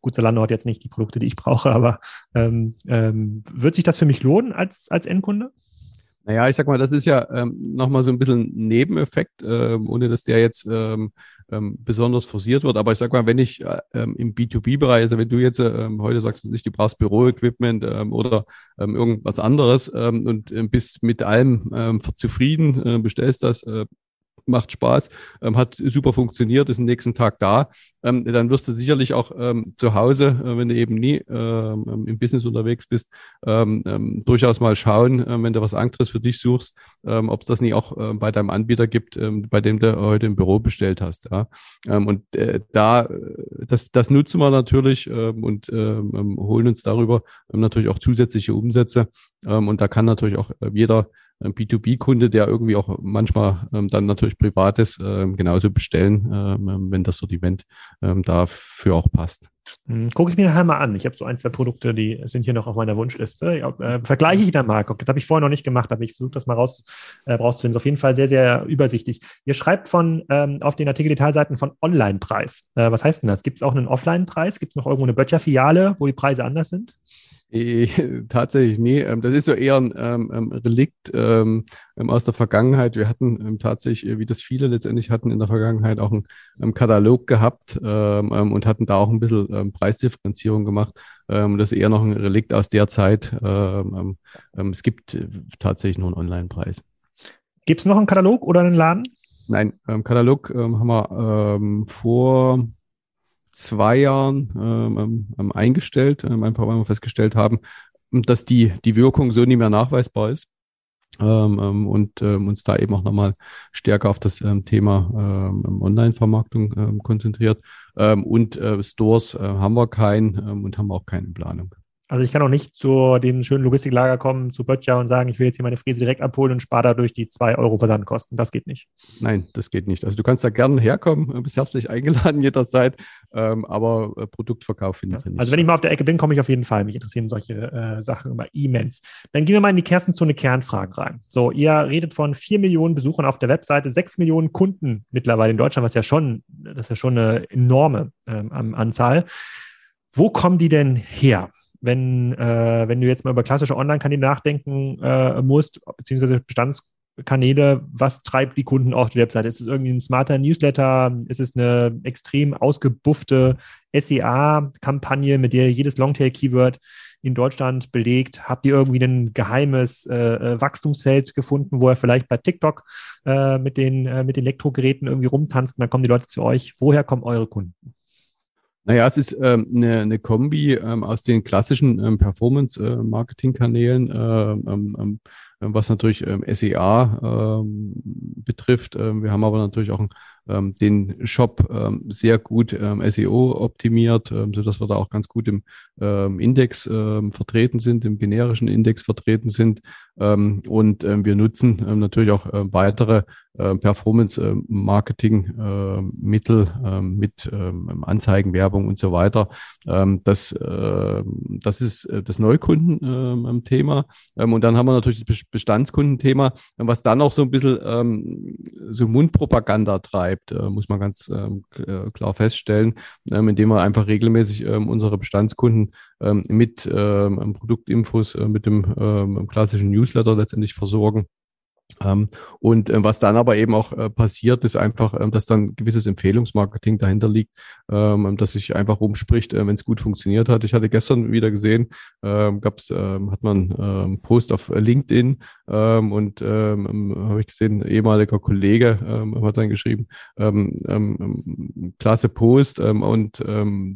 gut, Zalando hat jetzt nicht die Produkte, die ich brauche, aber ähm, ähm, wird sich das für mich lohnen als, als Endkunde?
Naja, ich sag mal, das ist ja ähm, nochmal so ein bisschen ein Nebeneffekt, ähm, ohne dass der jetzt ähm, ähm, besonders forciert wird. Aber ich sag mal, wenn ich äh, ähm, im B2B-Bereich, also wenn du jetzt ähm, heute sagst, was ich, du brauchst Büroequipment ähm, oder ähm, irgendwas anderes ähm, und ähm, bist mit allem ähm, zufrieden, äh, bestellst das, äh, macht Spaß, ähm, hat super funktioniert, ist am nächsten Tag da, ähm, dann wirst du sicherlich auch ähm, zu Hause, äh, wenn du eben nie ähm, im Business unterwegs bist, ähm, ähm, durchaus mal schauen, äh, wenn du was anderes für dich suchst, ob es das nicht auch äh, bei deinem Anbieter gibt, bei dem du heute im Büro bestellt hast. Ja? und äh, da, das, das nutzen wir natürlich und holen uns darüber natürlich auch zusätzliche Umsätze. und da kann natürlich auch jeder B2B-Kunde, der irgendwie auch manchmal ähm, dann natürlich privates ähm, genauso bestellen, ähm, wenn das Sortiment ähm, dafür auch passt.
Hm, Gucke ich mir nachher mal an. Ich habe so ein, zwei Produkte, die sind hier noch auf meiner Wunschliste. Ja, äh, vergleiche ich dann mal. Das habe ich vorher noch nicht gemacht, aber ich versuche das mal raus, äh, rauszufinden. Ist auf jeden Fall sehr, sehr übersichtlich. Ihr schreibt von ähm, auf den Artikel-Detailseiten von Online-Preis. Äh, was heißt denn das? Gibt es auch einen Offline-Preis? Gibt es noch irgendwo eine Böttcher-Filiale, wo die Preise anders sind?
Tatsächlich, nee. Ähm, das ist so eher ein ähm, ähm Relikt ähm, ähm, aus der Vergangenheit. Wir hatten ähm, tatsächlich, äh, wie das viele letztendlich hatten, in der Vergangenheit auch einen ähm, Katalog gehabt und hatten da auch ein bisschen Preisdifferenzierung gemacht. Das ist eher noch ein Relikt aus der Zeit. Es gibt äh, tatsächlich nur einen Online-Preis.
Gibt es noch einen Katalog oder einen Laden?
Nein, Katalog haben wir vor zwei Jahren ähm, ähm, ähm, eingestellt, ähm, einfach weil wir festgestellt haben, dass die, die Wirkung so nicht mehr nachweisbar ist. Ähm, ähm, und ähm, uns da eben auch nochmal stärker auf das ähm, Thema ähm, Online-Vermarktung ähm, konzentriert. Ähm, und äh, Stores äh, haben wir keinen ähm, und haben auch keine Planung.
Also ich kann auch nicht zu dem schönen Logistiklager kommen, zu Böttcher und sagen, ich will jetzt hier meine Fräse direkt abholen und spare dadurch die zwei Euro Versandkosten. Das geht nicht.
Nein, das geht nicht. Also du kannst da gerne herkommen, bist herzlich eingeladen jederzeit, ähm, aber äh, Produktverkauf findet
ja. nicht. Also wenn ich mal auf der Ecke bin, komme ich auf jeden Fall. Mich interessieren solche äh, Sachen immer immens. Dann gehen wir mal in die Kerstzone Kernfragen rein. So, ihr redet von vier Millionen Besuchern auf der Webseite, sechs Millionen Kunden mittlerweile in Deutschland, was ja schon, das ist ja schon eine enorme ähm, Anzahl. Wo kommen die denn her? Wenn, äh, wenn du jetzt mal über klassische Online-Kanäle nachdenken äh, musst, beziehungsweise Bestandskanäle, was treibt die Kunden auf die Webseite? Ist es irgendwie ein smarter Newsletter? Ist es eine extrem ausgebuffte SEA-Kampagne, mit der jedes Longtail-Keyword in Deutschland belegt? Habt ihr irgendwie ein geheimes äh, äh Wachstumsfeld gefunden, wo ihr vielleicht bei TikTok äh, mit den äh, mit Elektrogeräten irgendwie rumtanzt und dann kommen die Leute zu euch? Woher kommen eure Kunden?
Naja, es ist ähm, eine, eine Kombi ähm, aus den klassischen ähm, Performance-Marketing-Kanälen, äh, ähm, ähm, was natürlich ähm, SEA ähm, betrifft. Ähm, wir haben aber natürlich auch ein ähm, den Shop ähm, sehr gut ähm, SEO optimiert, ähm, sodass wir da auch ganz gut im ähm, Index ähm, vertreten sind, im generischen Index vertreten sind. Ähm, und ähm, wir nutzen ähm, natürlich auch ähm, weitere äh, Performance-Marketing-Mittel äh, äh, mit ähm, Anzeigenwerbung und so weiter. Ähm, das, äh, das ist äh, das Neukundenthema. Ähm, und dann haben wir natürlich das Bestandskundenthema, was dann auch so ein bisschen ähm, so Mundpropaganda treibt, äh, muss man ganz ähm, äh, klar feststellen, ähm, indem wir einfach regelmäßig ähm, unsere Bestandskunden mit Produktinfos, äh, mit dem klassischen Newsletter letztendlich versorgen. Ähm, und äh, was dann aber eben auch äh, passiert, ist einfach, ähm, dass dann gewisses Empfehlungsmarketing dahinter liegt, ähm, dass sich einfach rumspricht, äh, wenn es gut funktioniert hat. Ich hatte gestern wieder gesehen, gab's, hat man einen Post auf LinkedIn und habe ich gesehen, ehemaliger Kollege hat dann geschrieben, klasse Post und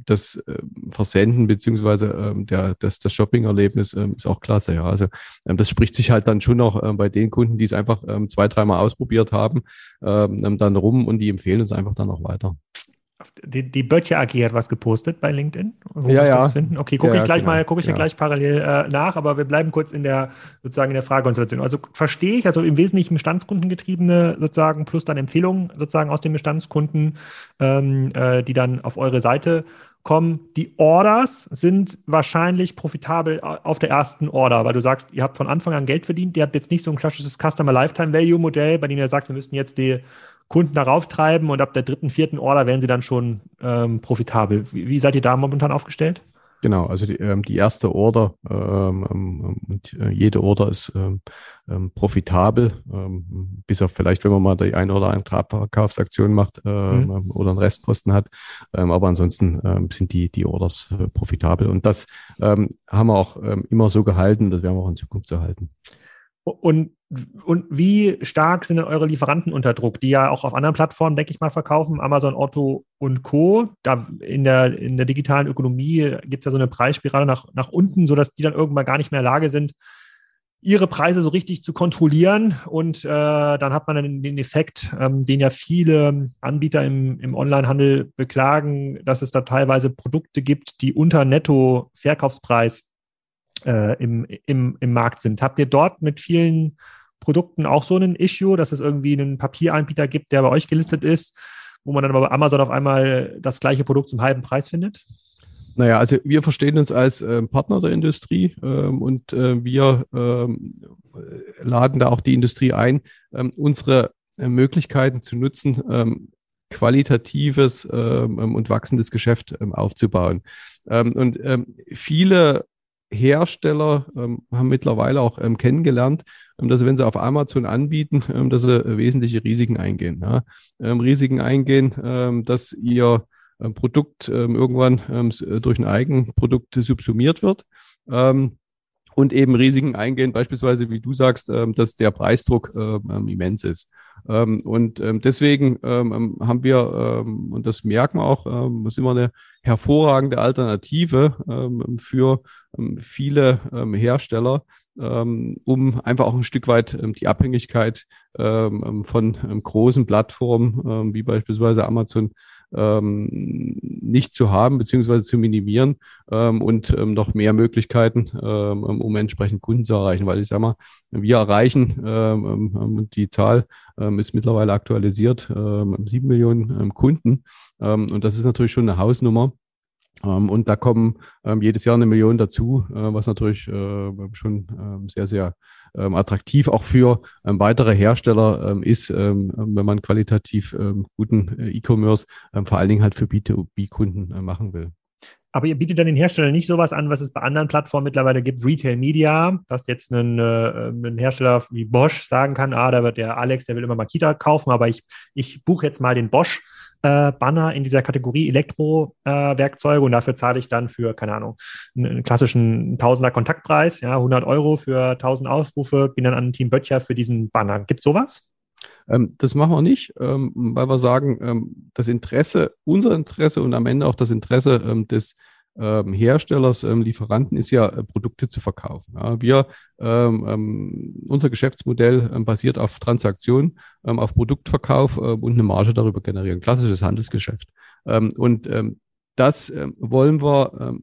das Versenden beziehungsweise der, das, das Shopping-Erlebnis ist auch klasse. Ja. Also das spricht sich halt dann schon auch bei den Kunden, die es einfach ähm, zwei, dreimal ausprobiert haben, ähm, dann rum und die empfehlen es einfach dann auch weiter.
Die, die Böttcher AG hat was gepostet bei LinkedIn.
Wo ja, ja.
finden? Okay, gucke ja, ich gleich genau. mal, gucke ich ja. gleich parallel äh, nach, aber wir bleiben kurz in der sozusagen in der Fragekonstellation. Also verstehe ich, also im Wesentlichen Bestandskundengetriebene sozusagen plus dann Empfehlungen sozusagen aus den Bestandskunden, ähm, äh, die dann auf eure Seite kommen. Die Orders sind wahrscheinlich profitabel auf der ersten Order, weil du sagst, ihr habt von Anfang an Geld verdient. Ihr habt jetzt nicht so ein klassisches Customer Lifetime Value Modell, bei dem ihr sagt, wir müssen jetzt die Kunden darauf treiben und ab der dritten, vierten Order werden sie dann schon ähm, profitabel. Wie, wie seid ihr da momentan aufgestellt?
Genau, also die, ähm, die erste Order ähm, ähm, und äh, jede Order ist ähm, ähm, profitabel, ähm, bis auf vielleicht, wenn man mal die eine oder andere Verkaufsaktion macht ähm, mhm. oder einen Restposten hat. Aber ansonsten sind die, die Orders äh, profitabel. Und das haben wir auch immer so gehalten, das werden wir auch in Zukunft so halten.
Und, und wie stark sind denn eure Lieferanten unter Druck, die ja auch auf anderen Plattformen, denke ich mal, verkaufen, Amazon, Otto und Co. Da in der, in der digitalen Ökonomie gibt es ja so eine Preisspirale nach, nach unten, sodass die dann irgendwann gar nicht mehr in der Lage sind, ihre Preise so richtig zu kontrollieren. Und äh, dann hat man dann den Effekt, ähm, den ja viele Anbieter im, im Onlinehandel beklagen, dass es da teilweise Produkte gibt, die unter Netto-Verkaufspreis äh, im, im, im Markt sind. Habt ihr dort mit vielen Produkten auch so ein Issue, dass es irgendwie einen Papieranbieter gibt, der bei euch gelistet ist, wo man dann aber bei Amazon auf einmal das gleiche Produkt zum halben Preis findet?
Naja, also wir verstehen uns als äh, Partner der Industrie ähm, und äh, wir ähm, laden da auch die Industrie ein, ähm, unsere äh, Möglichkeiten zu nutzen, ähm, qualitatives ähm, und wachsendes Geschäft ähm, aufzubauen. und viele Hersteller ähm, haben mittlerweile auch ähm, kennengelernt, ähm, dass wenn sie auf Amazon anbieten, ähm, dass sie wesentliche Risiken eingehen. Ja? Ähm, Risiken eingehen, ähm, dass ihr Produkt irgendwann durch ein Eigenprodukt subsumiert wird. Und eben Risiken eingehen, beispielsweise, wie du sagst, dass der Preisdruck immens ist. und deswegen haben wir, und das merken wir auch, ähm, ist immer eine hervorragende Alternative für ähm, viele ähm, Hersteller, ähm, um einfach auch ein Stück weit die Abhängigkeit von großen Plattformen wie beispielsweise Amazon nicht zu haben beziehungsweise zu minimieren und noch mehr Möglichkeiten, um entsprechend Kunden zu erreichen. Weil ich sage mal, wir erreichen, die Zahl ist mittlerweile aktualisiert, sieben Millionen Kunden. und das ist natürlich schon eine Hausnummer. Ähm, und da kommen ähm, jedes Jahr eine Million dazu, äh, was natürlich äh, schon ähm, sehr, sehr attraktiv auch für weitere Hersteller ist, wenn man qualitativ guten äh, E-Commerce vor allen Dingen halt für B2B-Kunden äh, machen will.
Aber ihr bietet dann den Herstellern nicht sowas an, was es bei anderen Plattformen mittlerweile gibt, Retail Media, dass jetzt ein, äh, ein Hersteller wie Bosch sagen kann, ah, da wird der Alex, der will immer Makita kaufen, aber ich, ich buche jetzt mal den Bosch äh, Banner in dieser Kategorie Elektro-Werkzeuge äh, und dafür zahle ich dann für, keine Ahnung, einen, klassischen Tausender Kontaktpreis, ja, 100 Euro für 1000 Aufrufe, bin dann an Team Böttcher für diesen Banner. Gibt sowas?
Ähm, das machen wir nicht, ähm, weil wir sagen, ähm, das Interesse, unser Interesse und am Ende auch das Interesse ähm, des ähm, Herstellers, ähm, Lieferanten ist ja, äh, Produkte zu verkaufen. Ja, wir, unser Geschäftsmodell basiert auf Transaktion, ähm, auf Produktverkauf äh, und eine Marge darüber generieren. Klassisches Handelsgeschäft. und das wollen wir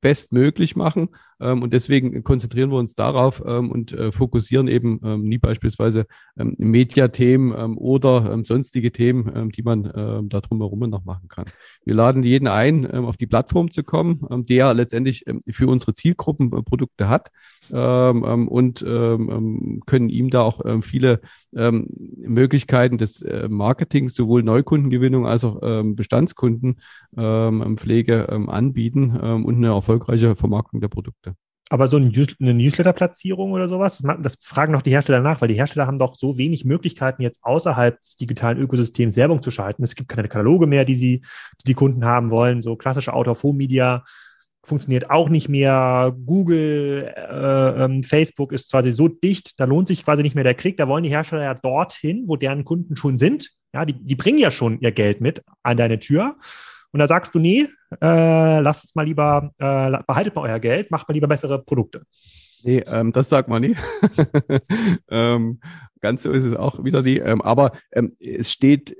bestmöglich machen. Ähm, und deswegen konzentrieren wir uns darauf ähm, und äh, fokussieren eben ähm, nie beispielsweise Mediathemen oder sonstige Themen, die man da drumherum noch machen kann. Wir laden jeden ein, auf die Plattform zu kommen, der letztendlich für unsere Zielgruppen äh, Produkte hat und können ihm da auch viele Möglichkeiten des äh, Marketings, sowohl Neukundengewinnung als auch Bestandskundenpflege anbieten und eine erfolgreiche Vermarktung der Produkte.
Aber so eine Newsletter-Platzierung oder sowas, das, fragen doch die Hersteller nach, weil die Hersteller haben doch so wenig Möglichkeiten, jetzt außerhalb des digitalen Ökosystems Werbung zu schalten. Es gibt keine Kataloge mehr, die sie, die, die Kunden haben wollen. So klassische Out-of-Home-Media funktioniert auch nicht mehr. Google, äh, ähm, Facebook ist quasi so dicht, da lohnt sich quasi nicht mehr der Klick. Da wollen die Hersteller ja dorthin, wo deren Kunden schon sind. Ja, die, die bringen ja schon ihr Geld mit an deine Tür. Und da sagst du, nee, äh, lasst es mal lieber, äh, behaltet mal euer Geld, macht mal lieber bessere Produkte.
Nee, ähm, das sagt man nie. ähm, ganz so ist es auch wieder nie. Ähm, aber ähm, es steht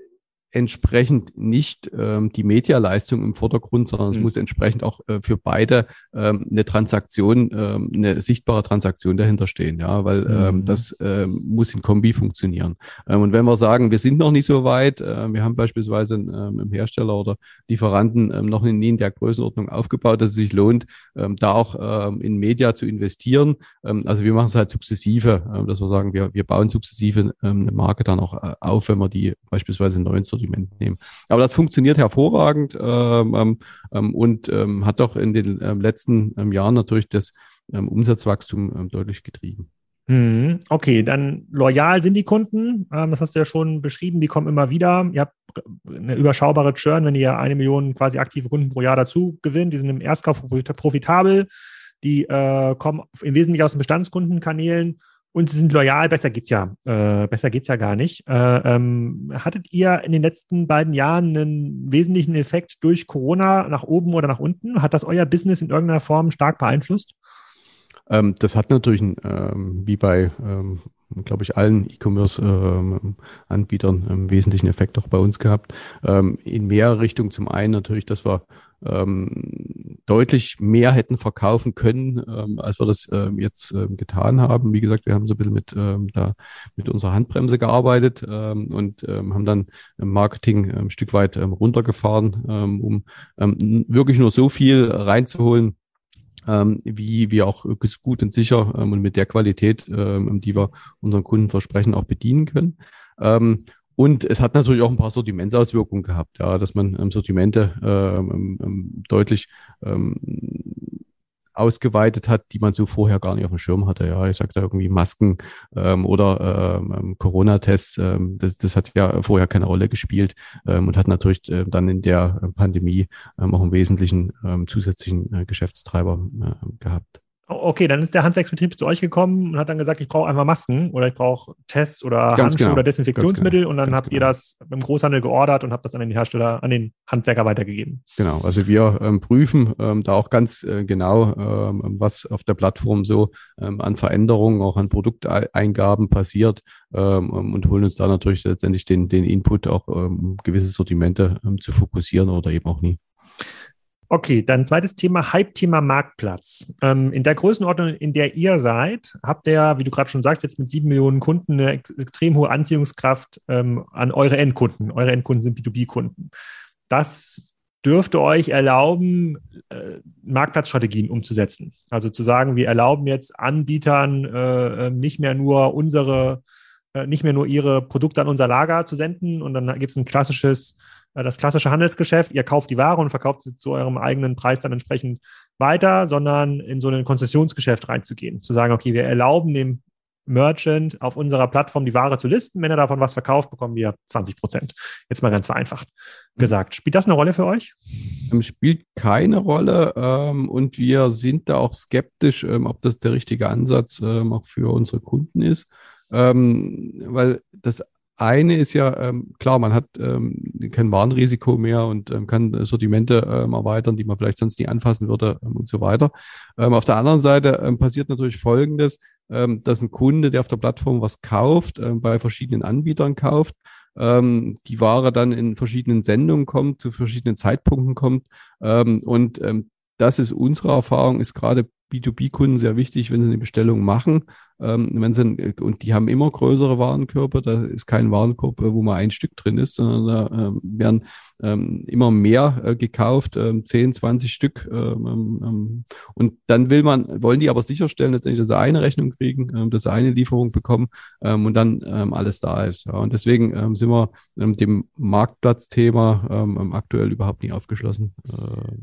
entsprechend nicht ähm, die Medialeistung im Vordergrund, sondern es mhm. muss entsprechend auch äh, für beide ähm, eine Transaktion, ähm, eine sichtbare Transaktion dahinter stehen, ja, weil ähm, mhm. das ähm, muss in Kombi funktionieren. Ähm, und wenn wir sagen, wir sind noch nicht so weit, äh, wir haben beispielsweise ähm, im Hersteller oder Lieferanten ähm, noch nie in der Größenordnung aufgebaut, dass es sich lohnt, ähm, da auch ähm, in Media zu investieren. Ähm, also wir machen es halt sukzessive, ähm, dass wir sagen, wir, wir bauen sukzessive ähm, eine Marke dann auch äh, auf, wenn wir die beispielsweise neu Sortiment nehmen. Aber das funktioniert hervorragend ähm, ähm, ähm, und ähm, hat doch in den ähm, letzten ähm, Jahren natürlich das ähm, Umsatzwachstum ähm, deutlich getrieben.
Mhm. Okay, dann loyal sind die Kunden. Ähm, das hast du ja schon beschrieben. Die kommen immer wieder. Ihr habt eine überschaubare Churn, wenn ihr eine Million quasi aktive Kunden pro Jahr dazu gewinnt. Die sind im Erstkauf profitabel. Die äh, kommen im Wesentlichen aus den Bestandskundenkanälen und sie sind loyal, besser geht's ja, äh, besser geht's ja gar nicht. Äh, ähm, hattet ihr in den letzten beiden Jahren einen wesentlichen Effekt durch Corona nach oben oder nach unten? Hat das euer Business in irgendeiner Form stark beeinflusst?
Ähm, das hat natürlich, ähm, wie bei, ähm, glaube ich, allen E-Commerce-Anbietern ähm, einen wesentlichen Effekt auch bei uns gehabt. Ähm, in mehr Richtung zum einen natürlich, dass wir ähm, deutlich mehr hätten verkaufen können, ähm, als wir das ähm, jetzt ähm, getan haben. Wie gesagt, wir haben so ein bisschen mit, ähm, da, mit unserer Handbremse gearbeitet ähm, und ähm, haben dann im Marketing ähm, ein Stück weit ähm, runtergefahren, ähm, um ähm, wirklich nur so viel reinzuholen, ähm, wie wir auch gut und sicher ähm, und mit der Qualität, ähm, die wir unseren Kunden versprechen, auch bedienen können. Ähm, und es hat natürlich auch ein paar Sortimentsauswirkungen gehabt, ja, dass man ähm, Sortimente ähm, ähm, deutlich ähm, ausgeweitet hat, die man so vorher gar nicht auf dem Schirm hatte. Ja, ich sagte irgendwie Masken ähm, oder ähm, ähm, Corona-Tests. Ähm, das, das hat ja vorher keine Rolle gespielt ähm, und hat natürlich äh, dann in der Pandemie ähm, auch einen wesentlichen ähm, zusätzlichen äh, Geschäftstreiber äh, gehabt.
Okay, dann ist der Handwerksbetrieb zu euch gekommen und hat dann gesagt, ich brauche einfach Masken oder ich brauche Tests oder Ganz Handschuhe genau. oder Desinfektionsmittel genau. und dann Ganz habt genau. ihr das im Großhandel geordert und habt das an den Hersteller, an den Handwerker weitergegeben.
Genau, also wir ähm, prüfen ähm, da auch ganz äh, genau, ähm, was auf der Plattform so ähm, an Veränderungen, auch an Produkteingaben passiert ähm, und holen uns da natürlich letztendlich den, den Input, auch ähm, gewisse Sortimente zu fokussieren oder eben auch nie.
Okay, dann zweites Thema, Hype-Thema Marktplatz. Ähm, in der Größenordnung, in der ihr seid, habt ihr, wie du gerade schon sagst, jetzt mit sieben Millionen Kunden eine ex extrem hohe Anziehungskraft ähm, an eure Endkunden. Eure Endkunden sind B2B-Kunden. Das dürfte euch erlauben, äh, Marktplatzstrategien umzusetzen. Also zu sagen, wir erlauben jetzt Anbietern äh, ähm, nicht mehr nur unsere, äh, nicht mehr nur ihre Produkte an unser Lager zu senden und dann gibt es ein klassisches das klassische Handelsgeschäft, ihr kauft die Ware und verkauft sie zu eurem eigenen Preis dann entsprechend weiter, sondern in so ein Konzessionsgeschäft reinzugehen. Zu sagen, okay, wir erlauben dem Merchant auf unserer Plattform die Ware zu listen. Wenn er davon was verkauft, bekommen wir 20 Prozent. Jetzt mal ganz vereinfacht gesagt. Spielt das eine Rolle für euch?
Ähm, spielt keine Rolle ähm, und wir sind da auch skeptisch, ähm, ob das der richtige Ansatz ähm, auch für unsere Kunden ist, ähm, weil das eine ist ja, ähm, klar, man hat ähm, kein Warenrisiko mehr und ähm, kann Sortimente ähm, erweitern, die man vielleicht sonst nie anfassen würde ähm, und so weiter. Ähm, auf der anderen Seite ähm, passiert natürlich Folgendes, ähm, dass ein Kunde, der auf der Plattform was kauft, ähm, bei verschiedenen Anbietern kauft, ähm, die Ware dann in verschiedenen Sendungen kommt, zu verschiedenen Zeitpunkten kommt ähm, und ähm, das ist unsere Erfahrung, ist gerade B2B-Kunden sehr wichtig, wenn sie eine Bestellung machen. Ähm, wenn sie, und die haben immer größere Warenkörper. Da ist kein Warenkorb, äh, wo mal ein Stück drin ist, sondern da ähm, werden ähm, immer mehr äh, gekauft, ähm, 10, 20 Stück. Ähm, ähm, ähm, und dann will man, wollen die aber sicherstellen, letztendlich, dass sie eine Rechnung kriegen, dass sie eine Lieferung bekommen und dann alles da ist. Ja, und deswegen sind wir ähm, dem Marktplatzthema aktuell überhaupt nicht aufgeschlossen. Äh,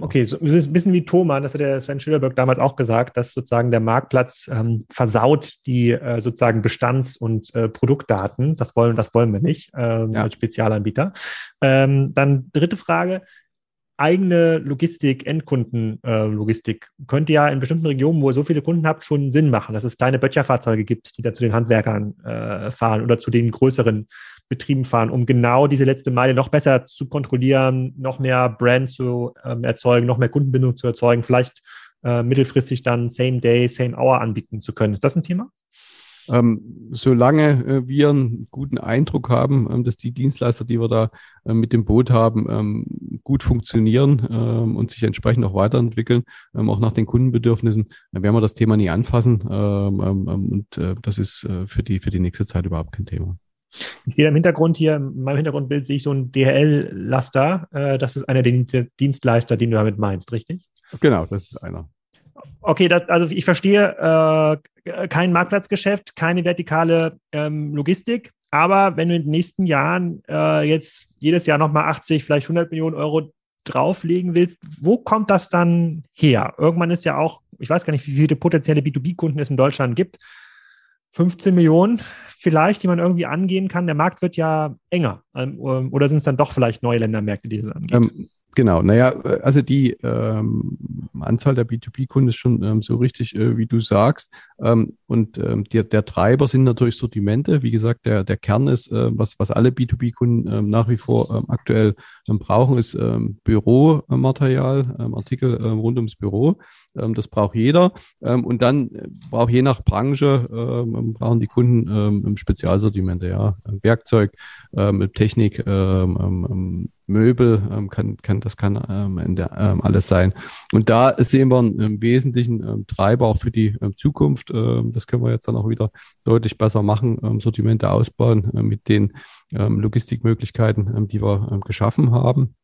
okay, so ein bisschen wie Thomas, das hat der Sven Schillerberg damals auch gesagt, dass sozusagen der Marktplatz ähm, versaut die äh, sozusagen Bestands- und äh, Produktdaten. Das wollen, das wollen wir nicht ähm, ja. als Spezialanbieter. Ähm, dann dritte Frage. Eigene Logistik, Endkundenlogistik äh, könnte ja in bestimmten Regionen, wo ihr so viele Kunden habt, schon Sinn machen, dass es kleine Böttcherfahrzeuge gibt, die da zu den Handwerkern äh, fahren oder zu den größeren Betrieben fahren, um genau diese letzte Meile noch besser zu kontrollieren, noch mehr Brand zu ähm, erzeugen, noch mehr Kundenbindung zu erzeugen, vielleicht äh, mittelfristig dann Same Day, Same Hour anbieten zu können. Ist das ein Thema?
Ähm, solange äh, wir einen guten Eindruck haben, ähm, dass die Dienstleister, die wir da äh, mit dem Boot haben, ähm, gut funktionieren ähm, und sich entsprechend auch weiterentwickeln, ähm, auch nach den Kundenbedürfnissen, dann werden wir das Thema nie anfassen. Ähm, und äh, das ist äh, für, die, für die nächste Zeit überhaupt kein Thema.
Ich sehe im Hintergrund hier, in meinem Hintergrundbild sehe ich so ein DHL-Laster. Äh, das ist einer der Dienstleister, den du damit meinst, richtig?
Genau, das ist einer.
Okay, das, also ich verstehe äh, kein Marktplatzgeschäft, keine vertikale ähm, Logistik, aber wenn du in den nächsten Jahren äh, jetzt jedes Jahr nochmal 80, vielleicht 100 Millionen Euro drauflegen willst, wo kommt das dann her? Irgendwann ist ja auch, ich weiß gar nicht, wie viele potenzielle B2B-Kunden es in Deutschland gibt. 15 Millionen vielleicht, die man irgendwie angehen kann. Der Markt wird ja enger. Ähm, oder sind es dann doch vielleicht neue Ländermärkte, die das angeht?
Ähm, Genau, naja, also die ähm, Anzahl der B2B-Kunden ist schon ähm, so richtig, äh, wie du sagst. Ähm, und ähm, der, der Treiber sind natürlich Sortimente. Wie gesagt, der, der Kern ist, äh, was, was alle B2B-Kunden ähm, nach wie vor ähm, aktuell ähm, brauchen, ist ähm, Büromaterial, ähm, Artikel ähm, rund ums Büro. Ähm, das braucht jeder. Ähm, und dann äh, braucht je nach Branche, ähm, brauchen die Kunden ähm, Spezialsortimente, ja, Werkzeug, ähm, Technik, ähm, ähm, Möbel, ähm, kann, kann, das kann ähm, der, ähm, alles sein. Und da sehen wir einen, einen wesentlichen ähm, Treiber auch für die ähm, Zukunft. Ähm, das können wir jetzt dann auch wieder deutlich besser machen, ähm, Sortimente ausbauen äh, mit den ähm, Logistikmöglichkeiten, ähm, die wir ähm, geschaffen haben.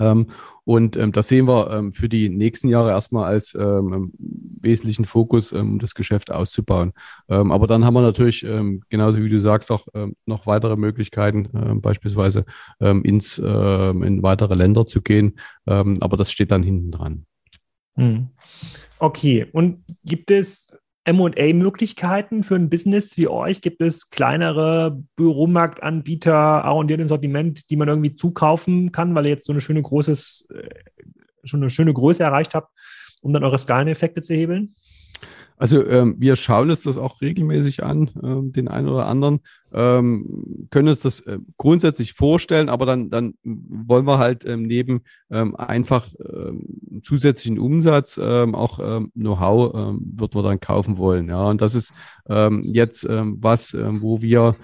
Ähm, und ähm, das sehen wir ähm, für die nächsten Jahre erstmal als ähm, wesentlichen Fokus, ähm, um das Geschäft auszubauen. Ähm, aber dann haben wir natürlich, ähm, genauso wie du sagst, auch ähm, noch weitere Möglichkeiten, ähm, beispielsweise ähm, ins, ähm, in weitere Länder zu gehen. Ähm, aber das steht dann hinten dran.
Hm. Okay, und gibt es MA-Möglichkeiten für ein Business wie euch? Gibt es kleinere Büromarktanbieter, arrondierten Sortiment, die man irgendwie zukaufen kann, weil ihr jetzt so eine schöne großes, äh, schon eine schöne Größe erreicht habt, um dann eure Skaleneffekte zu hebeln?
Also ähm, wir schauen uns das auch regelmäßig an, ähm, den einen oder anderen, ähm, können uns das äh, grundsätzlich vorstellen, aber dann, dann wollen wir halt ähm, neben ähm, einfach ähm, zusätzlichen Umsatz auch Know-how wird wir dann kaufen wollen. Ja, und das ist jetzt was, wo wir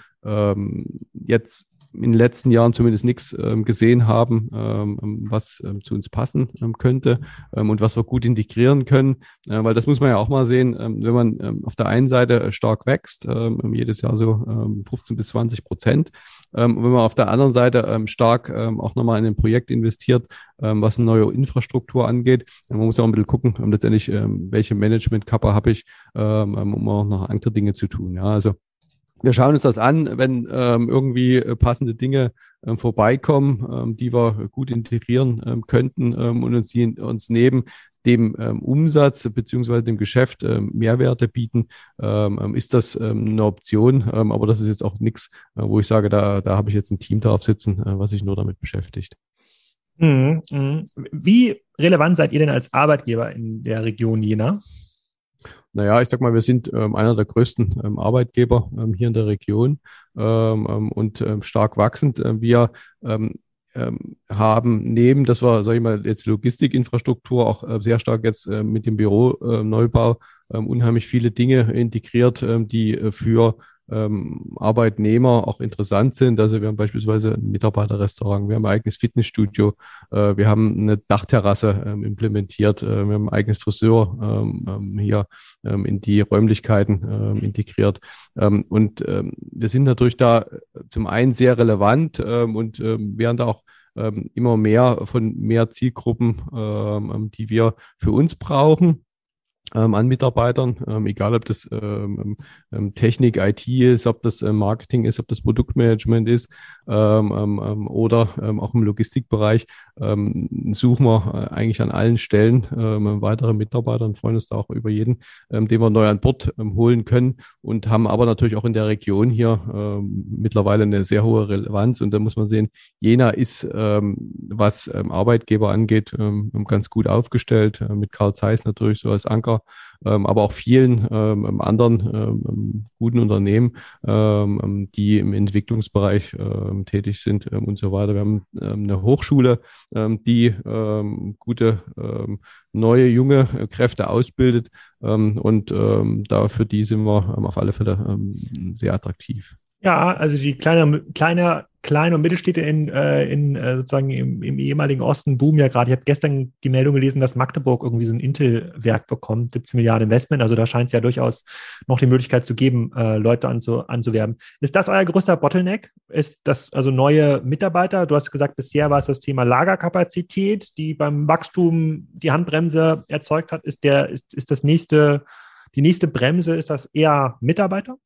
jetzt in den letzten Jahren zumindest nichts ähm, gesehen haben, ähm, ähm, was ähm, zu uns passen ähm, könnte ähm, und was wir gut integrieren können. Äh, weil das muss man ja auch mal sehen, wenn man auf der einen Seite äh, stark wächst, jedes Jahr so ähm, 15 bis 20 Prozent, wenn man auf der anderen Seite stark auch nochmal in ein Projekt investiert, was eine neue Infrastruktur angeht, man muss ja auch ein bisschen gucken, letztendlich, welche Management-Kappa habe ich, um auch noch andere Dinge zu tun. Ja, also wir schauen uns das an, wenn ähm, irgendwie äh, passende Dinge ähm, vorbeikommen, ähm, die wir gut integrieren ähm, könnten ähm, und uns, die, uns neben dem ähm, Umsatz beziehungsweise dem Geschäft Mehrwerte bieten, ist das eine Option. Aber das ist jetzt auch nichts, äh, wo ich sage, da, da habe ich jetzt ein Team drauf sitzen, äh, was sich nur damit beschäftigt.
Mhm, mh. Wie relevant seid ihr denn als Arbeitgeber in der Region Jena?
Naja, ich sag mal, wir sind ähm, einer der größten ähm, Arbeitgeber ähm, hier in der Region ähm, ähm, und ähm, stark wachsend. Äh, wir haben neben, dass wir, sage ich mal, jetzt Logistikinfrastruktur auch äh, sehr stark jetzt äh, mit dem Büroneubau äh, unheimlich viele Dinge integriert, die äh, für ähm, Arbeitnehmer auch interessant sind. Also wir haben beispielsweise ein Mitarbeiterrestaurant, wir haben ein eigenes Fitnessstudio, äh, wir haben eine Dachterrasse ähm, implementiert, äh, wir haben ein eigenes Friseur ähm, ähm hier ähm, in die Räumlichkeiten ähm, integriert. und wir sind natürlich da zum einen sehr relevant und werden da auch immer mehr von mehr Zielgruppen, die wir für uns brauchen ähm, an Mitarbeitern, ähm, egal ob das ähm, ähm, Technik, IT ist, ob das äh, Marketing ist, ob das Produktmanagement ist ähm, ähm, oder auch im Logistikbereich, suchen wir äh, eigentlich an allen Stellen weitere Mitarbeiter und freuen uns da auch über jeden, den wir neu an Bord holen können und haben aber natürlich auch in der Region hier mittlerweile eine sehr hohe Relevanz und da muss man sehen, Jena ist, was Arbeitgeber angeht, ganz gut aufgestellt, äh, mit Karl Zeiss natürlich so als Anker ähm, aber auch vielen ähm, anderen ähm, guten Unternehmen, ähm, die im Entwicklungsbereich ähm, tätig sind ähm, und so weiter. Wir haben eine Hochschule, die gute neue junge Kräfte ausbildet und da für die sind wir auf alle Fälle sehr attraktiv.
Ja, also die kleine, Klein- und Mittelstädte in, äh, in äh, sozusagen im, im, ehemaligen Osten boomen ja gerade. Ich habe gestern die Meldung gelesen, dass Magdeburg irgendwie so ein Intel-Werk bekommt, 17 Milliarden Investment. Also da scheint es ja durchaus noch die Möglichkeit zu geben, äh, Leute anzu, anzuwerben. Ist das euer größter Bottleneck? Ist das also neue Mitarbeiter? Du hast gesagt, bisher war es das Thema Lagerkapazität, die beim Wachstum die Handbremse erzeugt hat. Ist der, ist, ist das nächste, die nächste Bremse, ist das eher Mitarbeiter?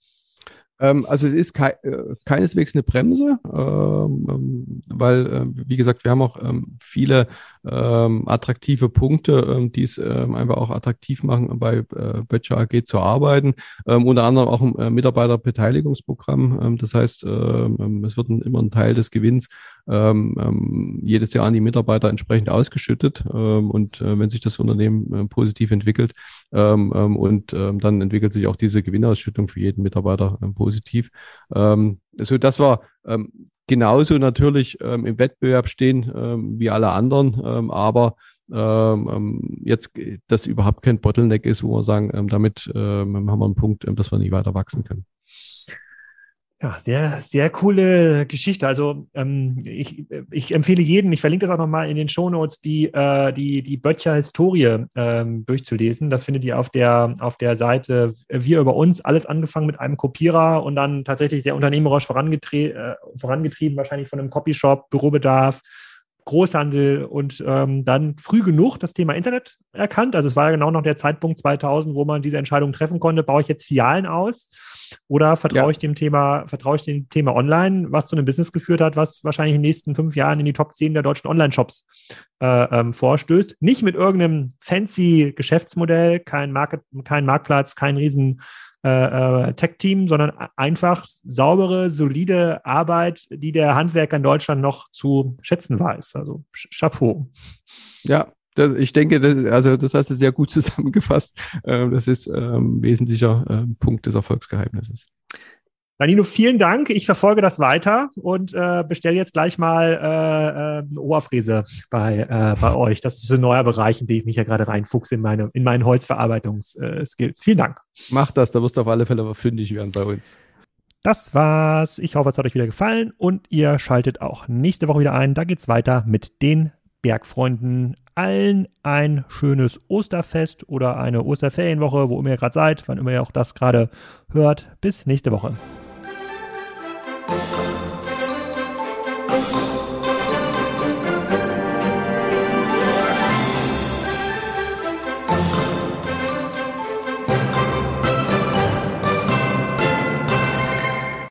Ähm, also es ist kei äh, keineswegs eine Bremse, ähm, ähm weil, äh, wie gesagt, wir haben auch ähm, viele ähm, attraktive Punkte, ähm, die es einfach auch attraktiv machen, bei äh, Böttcher AG zu arbeiten. unter anderem auch ein äh, Mitarbeiterbeteiligungsprogramm. das heißt, es wird ein, immer ein Teil des Gewinns jedes Jahr an die Mitarbeiter entsprechend ausgeschüttet. und äh, wenn sich das Unternehmen positiv entwickelt und dann entwickelt sich auch diese Gewinnausschüttung für jeden Mitarbeiter positiv positiv. Ähm, so das war ähm, genauso natürlich ähm, im Wettbewerb stehen ähm, wie alle anderen, ähm, aber ähm, ähm, jetzt das überhaupt kein Bottleneck ist, wo wir sagen, ähm, damit ähm, haben wir einen Punkt, ähm, dass wir nicht weiter wachsen können.
Ja, sehr, sehr coole Geschichte. Also ähm, ich, ich empfehle jeden, ich verlinke das auch nochmal in den Shownotes, die, äh, die, die Böttcher Historie ähm, durchzulesen. Das findet ihr auf der, auf der Seite Wir über uns, alles angefangen mit einem Kopierer und dann tatsächlich sehr unternehmerisch vorangetrie äh, vorangetrieben, wahrscheinlich von einem Copyshop, Bürobedarf, Großhandel und ähm, dann früh genug das Thema Internet erkannt. Also es war ja genau noch der Zeitpunkt 2000, wo man diese Entscheidung treffen konnte, baue ich jetzt Filialen aus oder vertraue ja. ich dem Thema, vertraue ich dem Thema Online, was zu einem Business geführt hat, was wahrscheinlich in den nächsten fünf Jahren in die Top 10 der deutschen Online-Shops äh, ähm, vorstößt. Nicht mit irgendeinem fancy Geschäftsmodell, kein, Market, kein Marktplatz, kein riesen äh, äh, Tech-Team, sondern einfach saubere, solide Arbeit, die der Handwerker in Deutschland noch zu schätzen weiß. Also Chapeau.
Ja, das, ich denke, das, also das hast du sehr gut zusammengefasst. Ähm, das ist ähm, wesentlicher äh, Punkt des Erfolgsgeheimnisses.
Danilo, vielen Dank. Ich verfolge das weiter und äh, bestelle jetzt gleich mal äh, äh, eine Oberfräse bei, äh, bei euch. Das ist ein neuer Bereich, in den ich mich ja gerade reinfuchse in, meine, in meinen Holzverarbeitungsskills. Äh, vielen Dank.
Mach das, da wirst du auf alle Fälle aber fündig werden bei uns.
Das war's. Ich hoffe, es hat euch wieder gefallen und ihr schaltet auch nächste Woche wieder ein. Da geht's weiter mit den Bergfreunden. Allen ein schönes Osterfest oder eine Osterferienwoche, wo immer ihr gerade seid, wann immer ihr auch das gerade hört. Bis nächste Woche. Thank you.